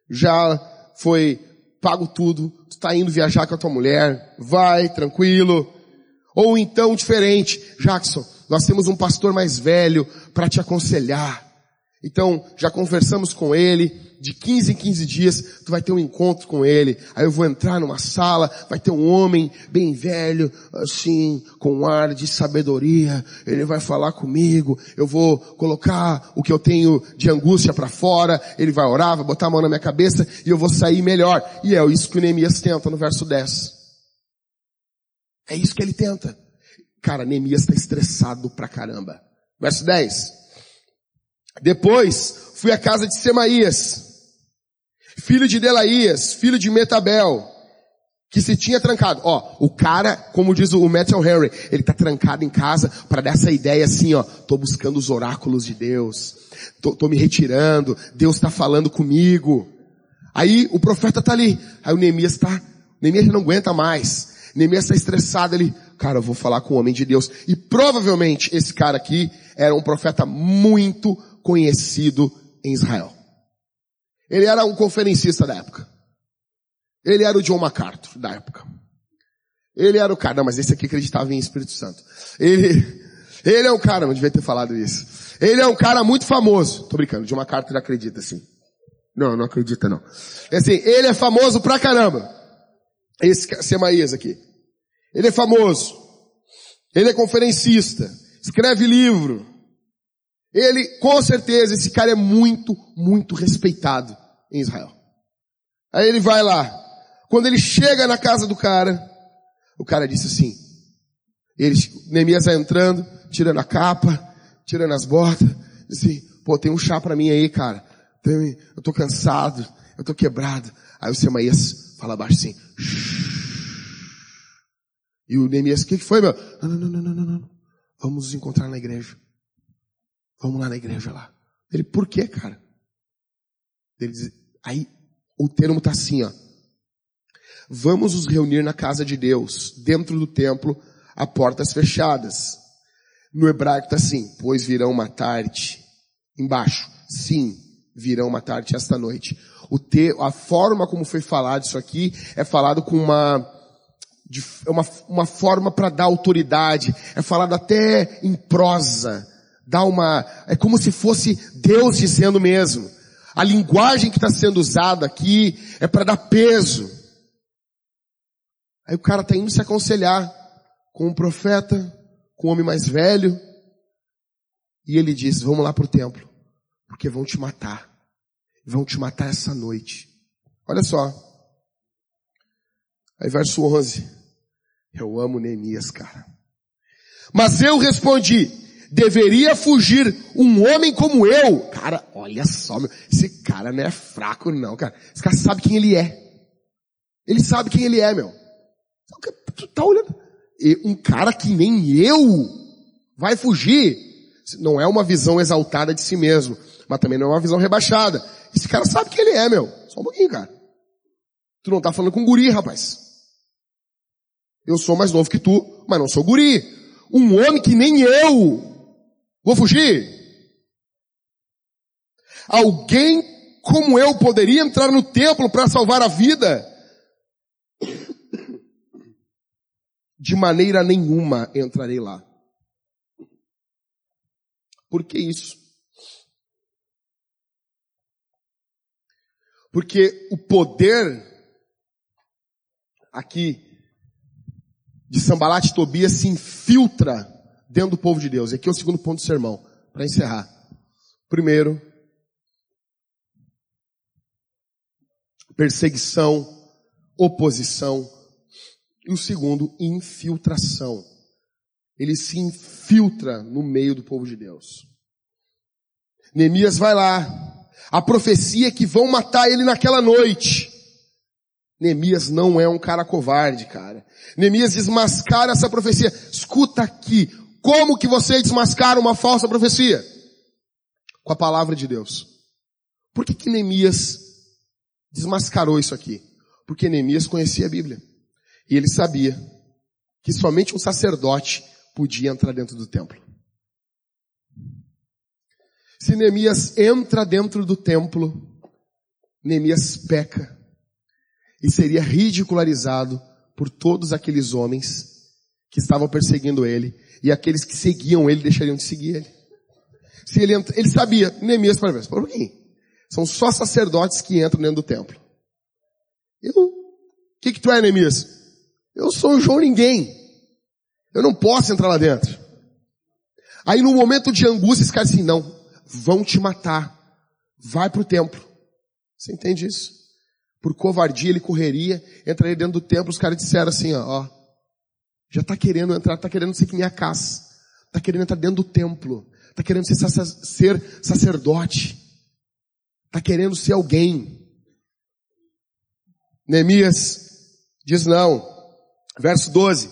Já foi pago tudo. Tu tá indo viajar com a tua mulher. Vai, tranquilo. Ou então, diferente. Jackson, nós temos um pastor mais velho para te aconselhar. Então, já conversamos com ele de 15 em 15 dias, tu vai ter um encontro com ele. Aí eu vou entrar numa sala, vai ter um homem bem velho, assim, com um ar de sabedoria. Ele vai falar comigo. Eu vou colocar o que eu tenho de angústia para fora. Ele vai orar, vai botar a mão na minha cabeça e eu vou sair melhor. E é isso que o Neemias tenta no verso 10. É isso que ele tenta. Cara, Neemias está estressado pra caramba. Verso 10. Depois fui à casa de Semaías, filho de Delaías, filho de Metabel, que se tinha trancado. Ó, o cara, como diz o Matthew Henry, ele tá trancado em casa para dar essa ideia assim, ó, tô buscando os oráculos de Deus, tô, tô me retirando, Deus está falando comigo. Aí o profeta tá ali, aí o Neemias tá, Neemias não aguenta mais. Neemias está estressado, ele, cara, eu vou falar com o homem de Deus. E provavelmente esse cara aqui era um profeta muito conhecido em Israel. Ele era um conferencista da época. Ele era o John MacArthur da época. Ele era o cara, não, mas esse aqui acreditava em Espírito Santo. Ele, ele é um cara, não devia ter falado isso. Ele é um cara muito famoso. Tô brincando, John MacArthur acredita sim. Não, não acredita não. É assim, ele é famoso pra caramba. Esse Semaías aqui. Ele é famoso. Ele é conferencista. Escreve livro. Ele, com certeza, esse cara é muito, muito respeitado em Israel. Aí ele vai lá. Quando ele chega na casa do cara, o cara disse assim, ele, Neemias vai entrando, tirando a capa, tirando as botas, disse assim, pô, tem um chá para mim aí, cara. Eu tô cansado, eu tô quebrado. Aí o Semaías fala baixo assim, e o Neemias, o que, que foi, meu? Não, não, não, não, não, não. Vamos nos encontrar na igreja. Vamos lá na igreja lá. Ele, por quê, cara? Ele diz, aí o termo tá assim, ó. Vamos nos reunir na casa de Deus, dentro do templo, a portas fechadas. No hebraico tá assim, pois virão uma tarde. Embaixo, sim, virão uma tarde esta noite. O te, a forma como foi falado isso aqui é falado com uma, é uma, uma forma para dar autoridade. É falado até em prosa dá uma, é como se fosse Deus dizendo mesmo. A linguagem que está sendo usada aqui é para dar peso. Aí o cara está indo se aconselhar com um profeta, com um homem mais velho, e ele diz, vamos lá para o templo, porque vão te matar. Vão te matar essa noite. Olha só. Aí verso 11. Eu amo Neemias, cara. Mas eu respondi, deveria fugir um homem como eu. Cara, olha só, meu, esse cara não é fraco não, cara. Esse cara sabe quem ele é. Ele sabe quem ele é, meu. Tu tá olhando. E um cara que nem eu vai fugir. Não é uma visão exaltada de si mesmo, mas também não é uma visão rebaixada. Esse cara sabe quem ele é, meu. Só um pouquinho, cara. Tu não tá falando com guri, rapaz. Eu sou mais novo que tu, mas não sou guri. Um homem que nem eu Vou fugir? Alguém como eu poderia entrar no templo para salvar a vida? De maneira nenhuma entrarei lá. Por que isso? Porque o poder aqui de Sambalat e Tobias se infiltra dentro do povo de Deus. E aqui é o segundo ponto do sermão, para encerrar. Primeiro, perseguição, oposição. E o segundo, infiltração. Ele se infiltra no meio do povo de Deus. Neemias vai lá. A profecia é que vão matar ele naquela noite. Neemias não é um cara covarde, cara. Neemias desmascara essa profecia. Escuta aqui. Como que você desmascara uma falsa profecia? Com a palavra de Deus. Por que que Neemias desmascarou isso aqui? Porque Neemias conhecia a Bíblia. E ele sabia que somente um sacerdote podia entrar dentro do templo. Se Neemias entra dentro do templo, Neemias peca e seria ridicularizado por todos aqueles homens que estavam perseguindo ele e aqueles que seguiam ele deixariam de seguir ele. Se ele, entra, ele sabia, Neemias para ver, por quê? São só sacerdotes que entram dentro do templo. Eu, o que que tu é, Neemias? Eu sou um João ninguém. Eu não posso entrar lá dentro. Aí no momento de angústia, esse cara assim, não, vão te matar. Vai pro templo. Você entende isso? Por covardia ele correria, entraria dentro do templo, os caras disseram assim, ó, ó já está querendo entrar, está querendo ser que minha casa, está querendo entrar dentro do templo, está querendo ser, ser sacerdote, está querendo ser alguém. Neemias diz não. Verso 12.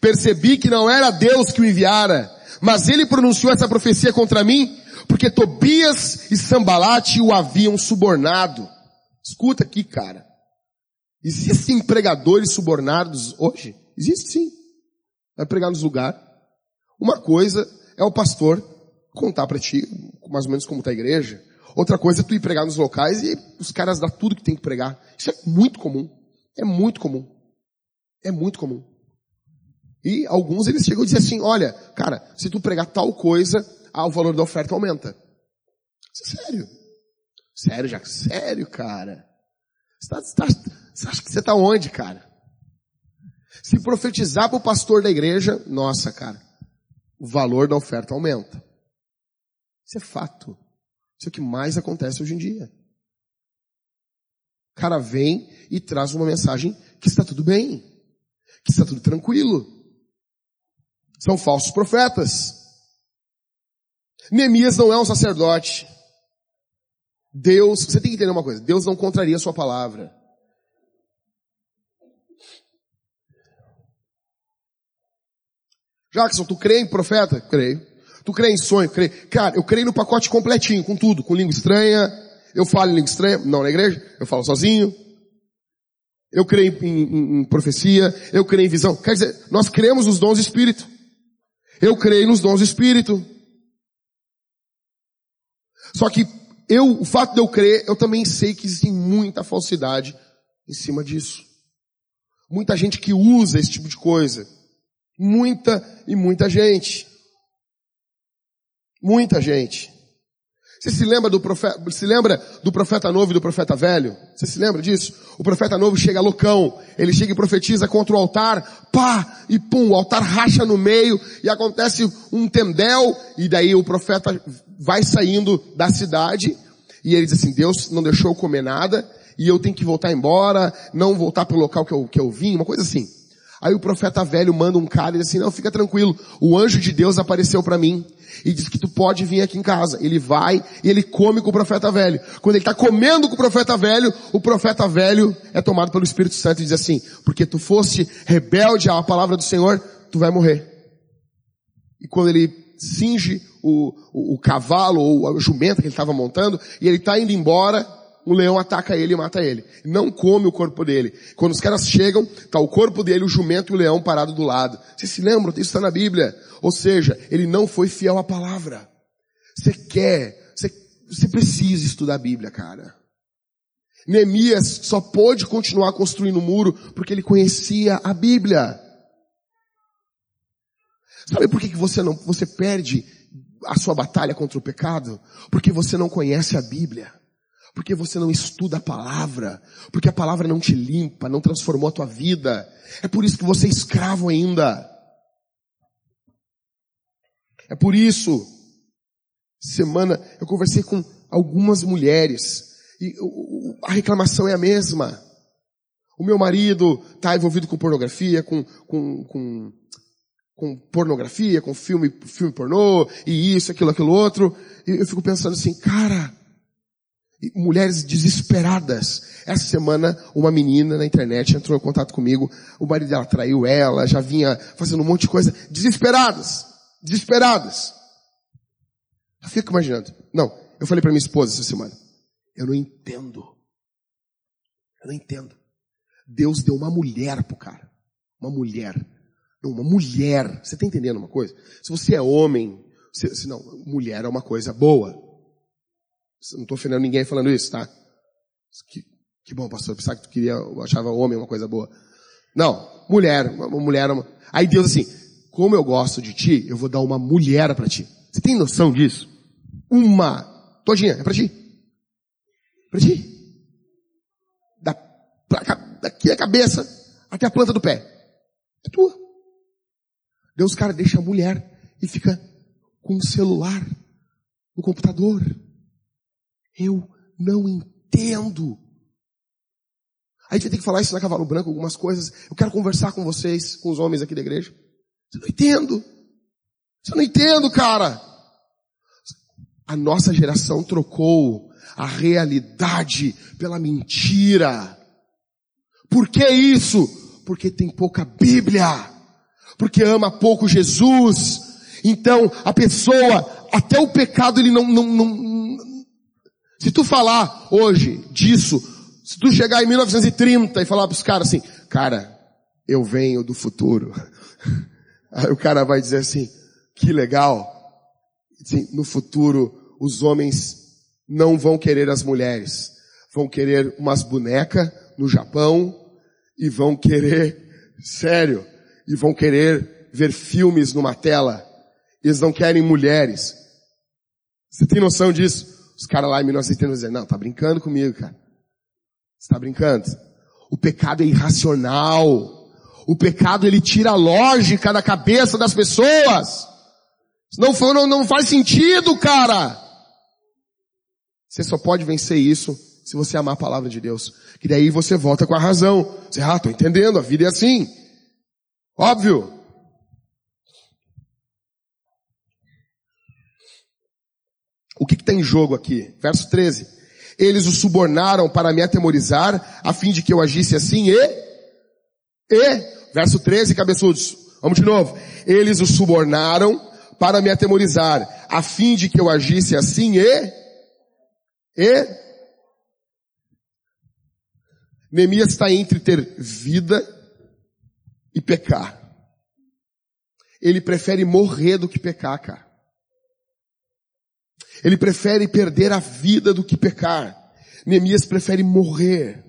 Percebi que não era Deus que o enviara, mas ele pronunciou essa profecia contra mim, porque Tobias e Sambalate o haviam subornado. Escuta aqui, cara. Existem pregadores subornados hoje? Existe sim. Vai pregar nos lugares. Uma coisa é o pastor contar para ti, mais ou menos como está a igreja. Outra coisa é tu ir pregar nos locais e os caras dão tudo que tem que pregar. Isso é muito comum. É muito comum. É muito comum. E alguns eles chegam a dizer assim, olha, cara, se tu pregar tal coisa, ah, o valor da oferta aumenta. Isso é sério. Sério, já, sério, cara. Você, tá, você, tá, você acha que você está onde, cara? Se profetizar para o pastor da igreja, nossa, cara, o valor da oferta aumenta. Isso é fato. Isso é o que mais acontece hoje em dia. O cara vem e traz uma mensagem que está tudo bem, que está tudo tranquilo. São falsos profetas. Neemias não é um sacerdote. Deus, você tem que entender uma coisa, Deus não contraria a sua palavra. Jackson, tu crê em profeta? Creio. Tu crê em sonho? Creio. Cara, eu creio no pacote completinho, com tudo, com língua estranha. Eu falo em língua estranha, não na igreja, eu falo sozinho. Eu creio em, em, em profecia, eu creio em visão. Quer dizer, nós cremos nos dons do Espírito. Eu creio nos dons do Espírito. Só que eu, o fato de eu crer, eu também sei que existe muita falsidade em cima disso. Muita gente que usa esse tipo de coisa. Muita e muita gente. Muita gente. Você se lembra do profeta, se lembra do profeta novo e do profeta velho? Você se lembra disso? O profeta novo chega loucão, ele chega e profetiza contra o altar, pá, e pum, o altar racha no meio, e acontece um tendel, e daí o profeta vai saindo da cidade, e ele diz assim, Deus não deixou eu comer nada, e eu tenho que voltar embora, não voltar para o local que eu, que eu vim, uma coisa assim. Aí o profeta velho manda um cara e diz assim, não, fica tranquilo, o anjo de Deus apareceu para mim e diz que tu pode vir aqui em casa. Ele vai e ele come com o profeta velho. Quando ele está comendo com o profeta velho, o profeta velho é tomado pelo Espírito Santo e diz assim, porque tu foste rebelde à palavra do Senhor, tu vai morrer. E quando ele cinge o, o, o cavalo ou a jumenta que ele estava montando e ele está indo embora, um leão ataca ele e mata ele. Não come o corpo dele. Quando os caras chegam, tá o corpo dele, o jumento e o leão parado do lado. Você se lembra? Isso está na Bíblia. Ou seja, ele não foi fiel à palavra. Você quer, você, precisa estudar a Bíblia, cara. Neemias só pôde continuar construindo o muro porque ele conhecia a Bíblia. Sabe por que, que você não, você perde a sua batalha contra o pecado? Porque você não conhece a Bíblia. Porque você não estuda a palavra. Porque a palavra não te limpa, não transformou a tua vida. É por isso que você é escravo ainda. É por isso, semana, eu conversei com algumas mulheres. E a reclamação é a mesma. O meu marido está envolvido com pornografia, com, com, com, com, pornografia, com filme, filme pornô, e isso, aquilo, aquilo outro. E eu fico pensando assim, cara, mulheres desesperadas. Essa semana, uma menina na internet entrou em contato comigo, o marido dela traiu ela, já vinha fazendo um monte de coisa, desesperadas, desesperadas. Eu fico imaginando. Não, eu falei para minha esposa essa semana, eu não entendo. Eu não entendo. Deus deu uma mulher pro cara. Uma mulher. Não, uma mulher. Você está entendendo uma coisa? Se você é homem, se, se não, mulher é uma coisa boa. Não estou ofendendo ninguém falando isso, tá? Que, que bom, pastor. Pensava que tu queria, achava homem uma coisa boa. Não, mulher, uma, mulher. Uma... Aí Deus assim, como eu gosto de ti, eu vou dar uma mulher para ti. Você tem noção disso? Uma, todinha, é para ti. Para ti. Da, pra, daqui da cabeça até a planta do pé. É tua. Deus, cara, deixa a mulher e fica com o celular no computador. Eu não entendo. A gente vai ter que falar isso na Cavalo Branco, algumas coisas. Eu quero conversar com vocês, com os homens aqui da igreja. Eu não entendo. Eu não entendo, cara. A nossa geração trocou a realidade pela mentira. Por que isso? Porque tem pouca Bíblia. Porque ama pouco Jesus. Então, a pessoa, até o pecado, ele não, não, não, se tu falar hoje disso, se tu chegar em 1930 e falar para os caras assim, cara, eu venho do futuro. Aí o cara vai dizer assim, que legal. Assim, no futuro, os homens não vão querer as mulheres. Vão querer umas bonecas no Japão e vão querer, sério, e vão querer ver filmes numa tela. Eles não querem mulheres. Você tem noção disso? Os caras lá em 1930 dizem, não, tá brincando comigo, cara. Você tá brincando? O pecado é irracional. O pecado ele tira a lógica da cabeça das pessoas. Não, não, não faz sentido, cara. Você só pode vencer isso se você amar a palavra de Deus. Que daí você volta com a razão. Você, ah, tô entendendo, a vida é assim. Óbvio. O que está em jogo aqui? Verso 13. Eles o subornaram para me atemorizar, a fim de que eu agisse assim e, e, verso 13, cabeçudos. Vamos de novo. Eles o subornaram para me atemorizar, a fim de que eu agisse assim e, e, Neemias está entre ter vida e pecar. Ele prefere morrer do que pecar, cara. Ele prefere perder a vida do que pecar. Neemias prefere morrer.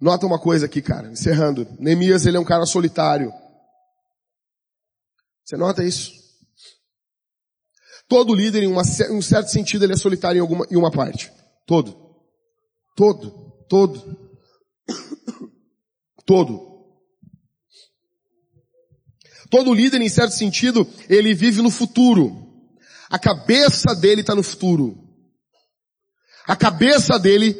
Nota uma coisa aqui, cara, encerrando. Neemias, ele é um cara solitário. Você nota isso? Todo líder, em, uma, em um certo sentido, ele é solitário em, alguma, em uma parte. Todo. Todo. Todo. Todo. Todo líder, em certo sentido, ele vive no futuro. A cabeça dele está no futuro. A cabeça dele,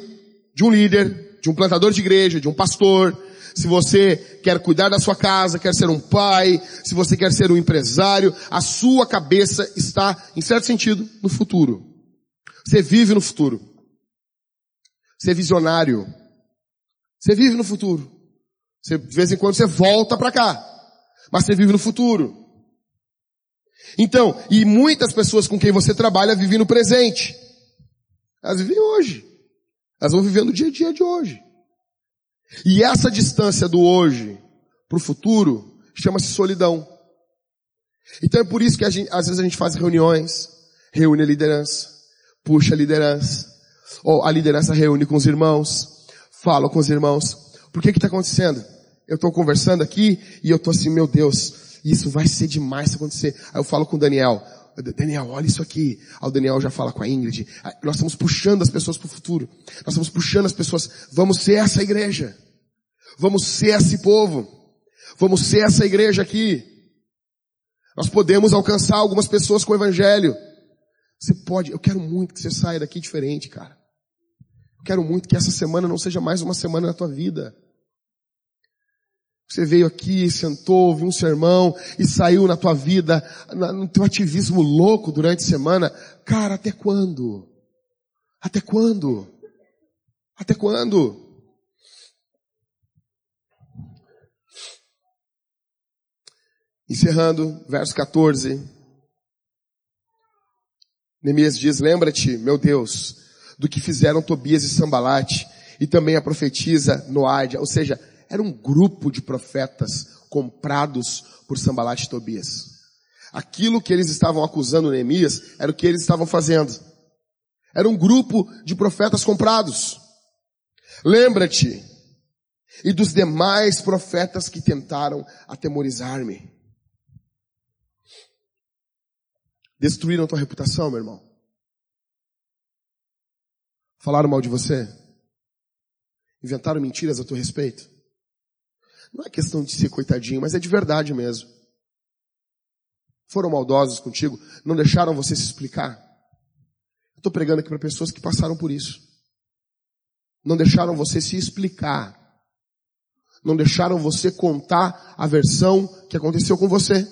de um líder, de um plantador de igreja, de um pastor, se você quer cuidar da sua casa, quer ser um pai, se você quer ser um empresário, a sua cabeça está, em certo sentido, no futuro. Você vive no futuro. Você é visionário. Você vive no futuro. Você, de vez em quando você volta para cá mas você vive no futuro. Então, e muitas pessoas com quem você trabalha vivem no presente. Elas vivem hoje. Elas vão vivendo o dia a dia de hoje. E essa distância do hoje para o futuro chama-se solidão. Então é por isso que gente, às vezes a gente faz reuniões, reúne a liderança, puxa a liderança, ou a liderança reúne com os irmãos, fala com os irmãos. Por que que está acontecendo? Eu estou conversando aqui e eu estou assim, meu Deus, isso vai ser demais se acontecer. Aí eu falo com o Daniel, Daniel, olha isso aqui. Aí o Daniel já fala com a Ingrid. Nós estamos puxando as pessoas para o futuro. Nós estamos puxando as pessoas. Vamos ser essa igreja. Vamos ser esse povo. Vamos ser essa igreja aqui. Nós podemos alcançar algumas pessoas com o evangelho. Você pode, eu quero muito que você saia daqui diferente, cara. Eu quero muito que essa semana não seja mais uma semana na tua vida. Você veio aqui, sentou, ouviu um sermão e saiu na tua vida, no teu ativismo louco durante a semana. Cara, até quando? Até quando? Até quando? Encerrando, verso 14. Neemias diz, lembra-te, meu Deus, do que fizeram Tobias e Sambalate, e também a profetisa Noádia, ou seja, era um grupo de profetas comprados por Sambalat e Tobias. Aquilo que eles estavam acusando Neemias era o que eles estavam fazendo. Era um grupo de profetas comprados. Lembra-te e dos demais profetas que tentaram atemorizar-me. Destruíram tua reputação, meu irmão. Falaram mal de você. Inventaram mentiras a teu respeito. Não é questão de ser coitadinho, mas é de verdade mesmo. Foram maldosos contigo, não deixaram você se explicar. Estou pregando aqui para pessoas que passaram por isso. Não deixaram você se explicar. Não deixaram você contar a versão que aconteceu com você.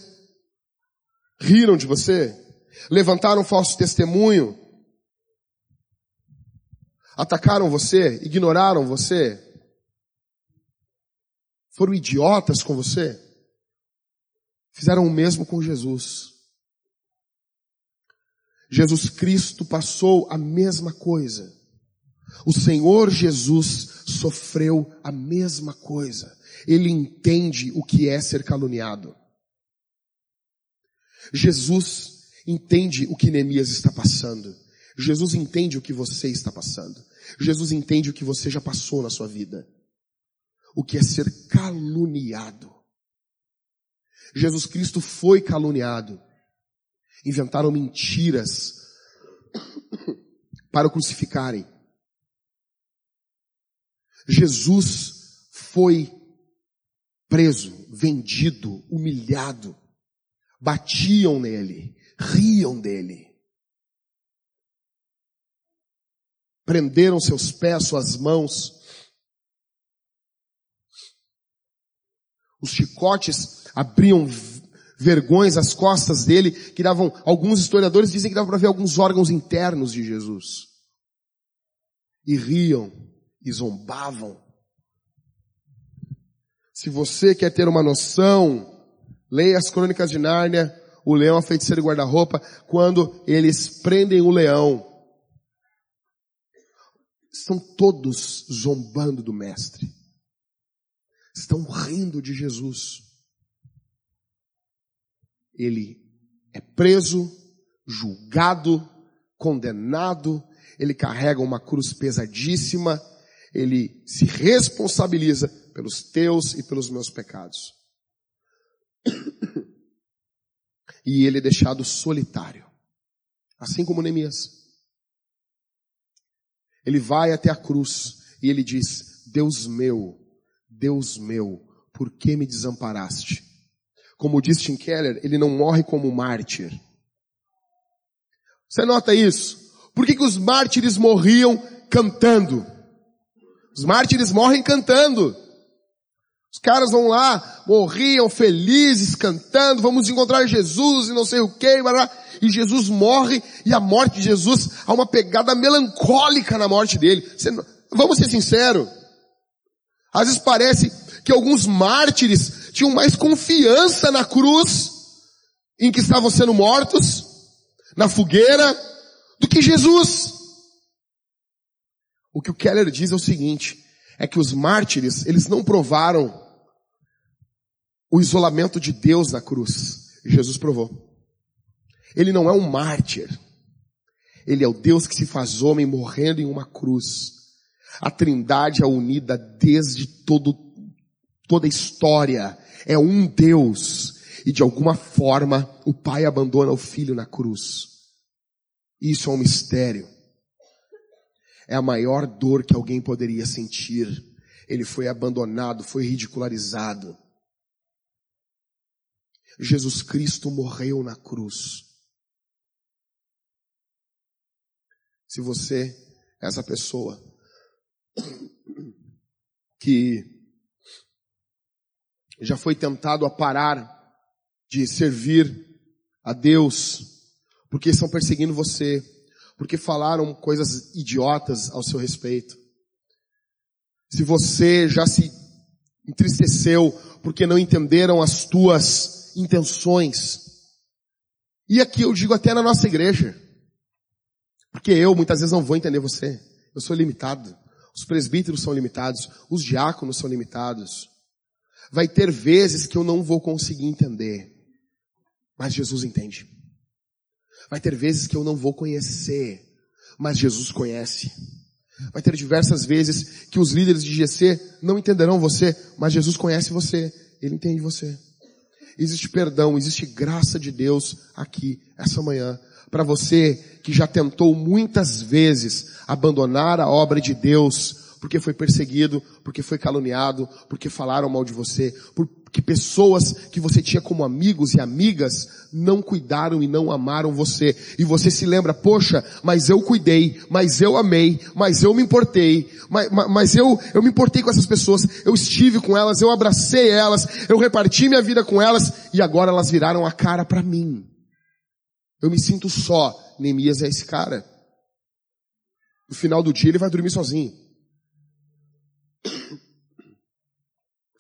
Riram de você. Levantaram falso testemunho. Atacaram você. Ignoraram você foram idiotas com você, fizeram o mesmo com Jesus. Jesus Cristo passou a mesma coisa. O Senhor Jesus sofreu a mesma coisa. Ele entende o que é ser caluniado. Jesus entende o que Neemias está passando. Jesus entende o que você está passando. Jesus entende o que você já passou na sua vida o que é ser caluniado. Jesus Cristo foi caluniado. Inventaram mentiras para o crucificarem. Jesus foi preso, vendido, humilhado. Batiam nele, riam dele. Prenderam seus pés, suas mãos, Os chicotes abriam vergões às costas dele, que davam, alguns historiadores dizem que dava para ver alguns órgãos internos de Jesus. E riam, e zombavam. Se você quer ter uma noção, leia as crônicas de Nárnia, o leão, a feiticeira e guarda-roupa, quando eles prendem o leão. Estão todos zombando do mestre estão rindo de Jesus. Ele é preso, julgado, condenado, ele carrega uma cruz pesadíssima, ele se responsabiliza pelos teus e pelos meus pecados. E ele é deixado solitário, assim como Neemias. Ele vai até a cruz e ele diz: Deus meu, Deus meu, por que me desamparaste? Como diz Tim Keller, ele não morre como mártir. Você nota isso? Por que, que os mártires morriam cantando? Os mártires morrem cantando. Os caras vão lá, morriam felizes, cantando, vamos encontrar Jesus e não sei o que, e Jesus morre, e a morte de Jesus, há uma pegada melancólica na morte dele. Você, vamos ser sinceros. Às vezes parece que alguns mártires tinham mais confiança na cruz em que estavam sendo mortos, na fogueira, do que Jesus. O que o Keller diz é o seguinte, é que os mártires, eles não provaram o isolamento de Deus na cruz. Jesus provou. Ele não é um mártir. Ele é o Deus que se faz homem morrendo em uma cruz. A trindade é unida desde todo, toda a história é um Deus e de alguma forma o pai abandona o filho na cruz. Isso é um mistério. É a maior dor que alguém poderia sentir. Ele foi abandonado, foi ridicularizado. Jesus Cristo morreu na cruz. Se você é essa pessoa que já foi tentado a parar de servir a Deus, porque estão perseguindo você, porque falaram coisas idiotas ao seu respeito. Se você já se entristeceu porque não entenderam as tuas intenções. E aqui eu digo até na nossa igreja. Porque eu muitas vezes não vou entender você. Eu sou limitado. Os presbíteros são limitados. Os diáconos são limitados. Vai ter vezes que eu não vou conseguir entender. Mas Jesus entende. Vai ter vezes que eu não vou conhecer. Mas Jesus conhece. Vai ter diversas vezes que os líderes de GC não entenderão você, mas Jesus conhece você. Ele entende você. Existe perdão, existe graça de Deus aqui, essa manhã. Para você que já tentou muitas vezes abandonar a obra de Deus, porque foi perseguido, porque foi caluniado, porque falaram mal de você, porque pessoas que você tinha como amigos e amigas não cuidaram e não amaram você. E você se lembra, poxa, mas eu cuidei, mas eu amei, mas eu me importei, mas, mas eu, eu me importei com essas pessoas, eu estive com elas, eu abracei elas, eu reparti minha vida com elas e agora elas viraram a cara para mim. Eu me sinto só. Neemias é esse cara. No final do dia ele vai dormir sozinho.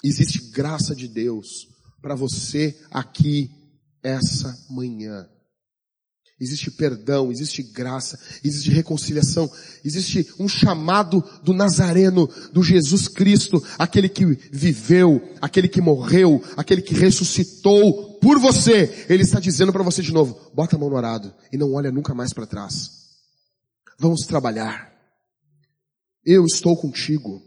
Existe graça de Deus para você aqui essa manhã. Existe perdão, existe graça, existe reconciliação, existe um chamado do Nazareno, do Jesus Cristo, aquele que viveu, aquele que morreu, aquele que ressuscitou por você. Ele está dizendo para você de novo, bota a mão no arado e não olha nunca mais para trás. Vamos trabalhar. Eu estou contigo.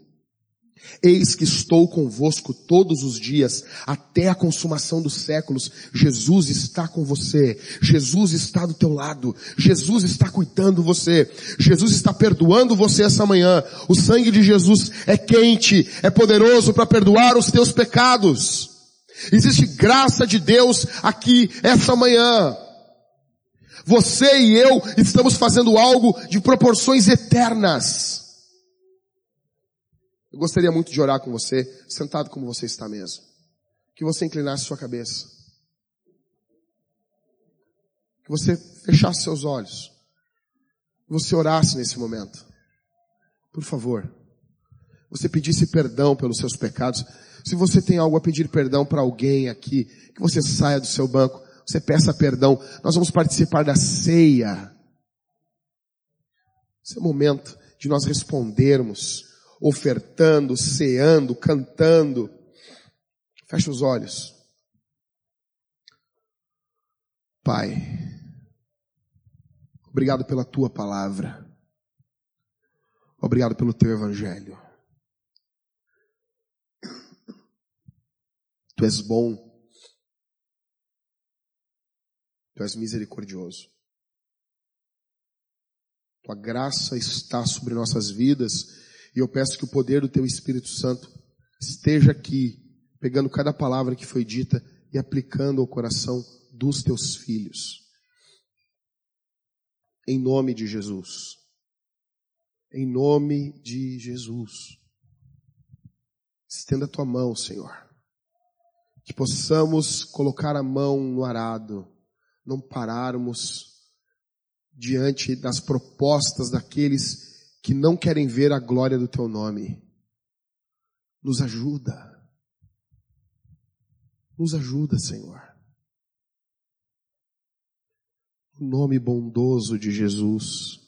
Eis que estou convosco todos os dias, até a consumação dos séculos. Jesus está com você. Jesus está do teu lado. Jesus está cuidando você. Jesus está perdoando você essa manhã. O sangue de Jesus é quente, é poderoso para perdoar os teus pecados. Existe graça de Deus aqui essa manhã. Você e eu estamos fazendo algo de proporções eternas. Eu gostaria muito de orar com você, sentado como você está mesmo. Que você inclinasse sua cabeça. Que você fechasse seus olhos. Que você orasse nesse momento. Por favor. Você pedisse perdão pelos seus pecados. Se você tem algo a pedir perdão para alguém aqui, que você saia do seu banco, você peça perdão. Nós vamos participar da ceia. Esse é o momento de nós respondermos ofertando, ceando, cantando. Feche os olhos. Pai, obrigado pela tua palavra. Obrigado pelo teu evangelho. Tu és bom. Tu és misericordioso. Tua graça está sobre nossas vidas e eu peço que o poder do Teu Espírito Santo esteja aqui, pegando cada palavra que foi dita e aplicando ao coração dos Teus filhos. Em nome de Jesus. Em nome de Jesus. Estenda a tua mão, Senhor. Que possamos colocar a mão no arado, não pararmos diante das propostas daqueles que não querem ver a glória do teu nome. Nos ajuda. Nos ajuda, Senhor. O nome bondoso de Jesus.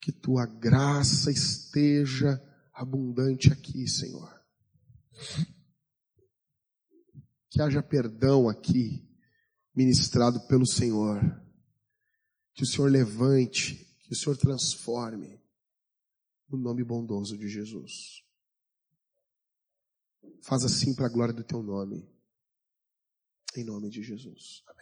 Que tua graça esteja abundante aqui, Senhor. Que haja perdão aqui, ministrado pelo Senhor que o Senhor levante, que o Senhor transforme, no nome bondoso de Jesus. Faz assim para a glória do teu nome. Em nome de Jesus. Amém.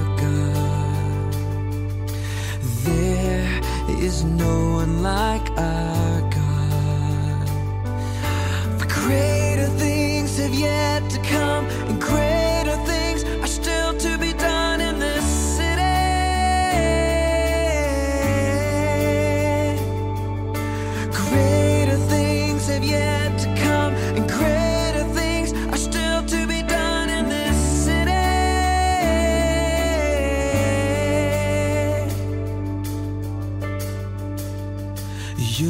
is no one like our God. For greater things have yet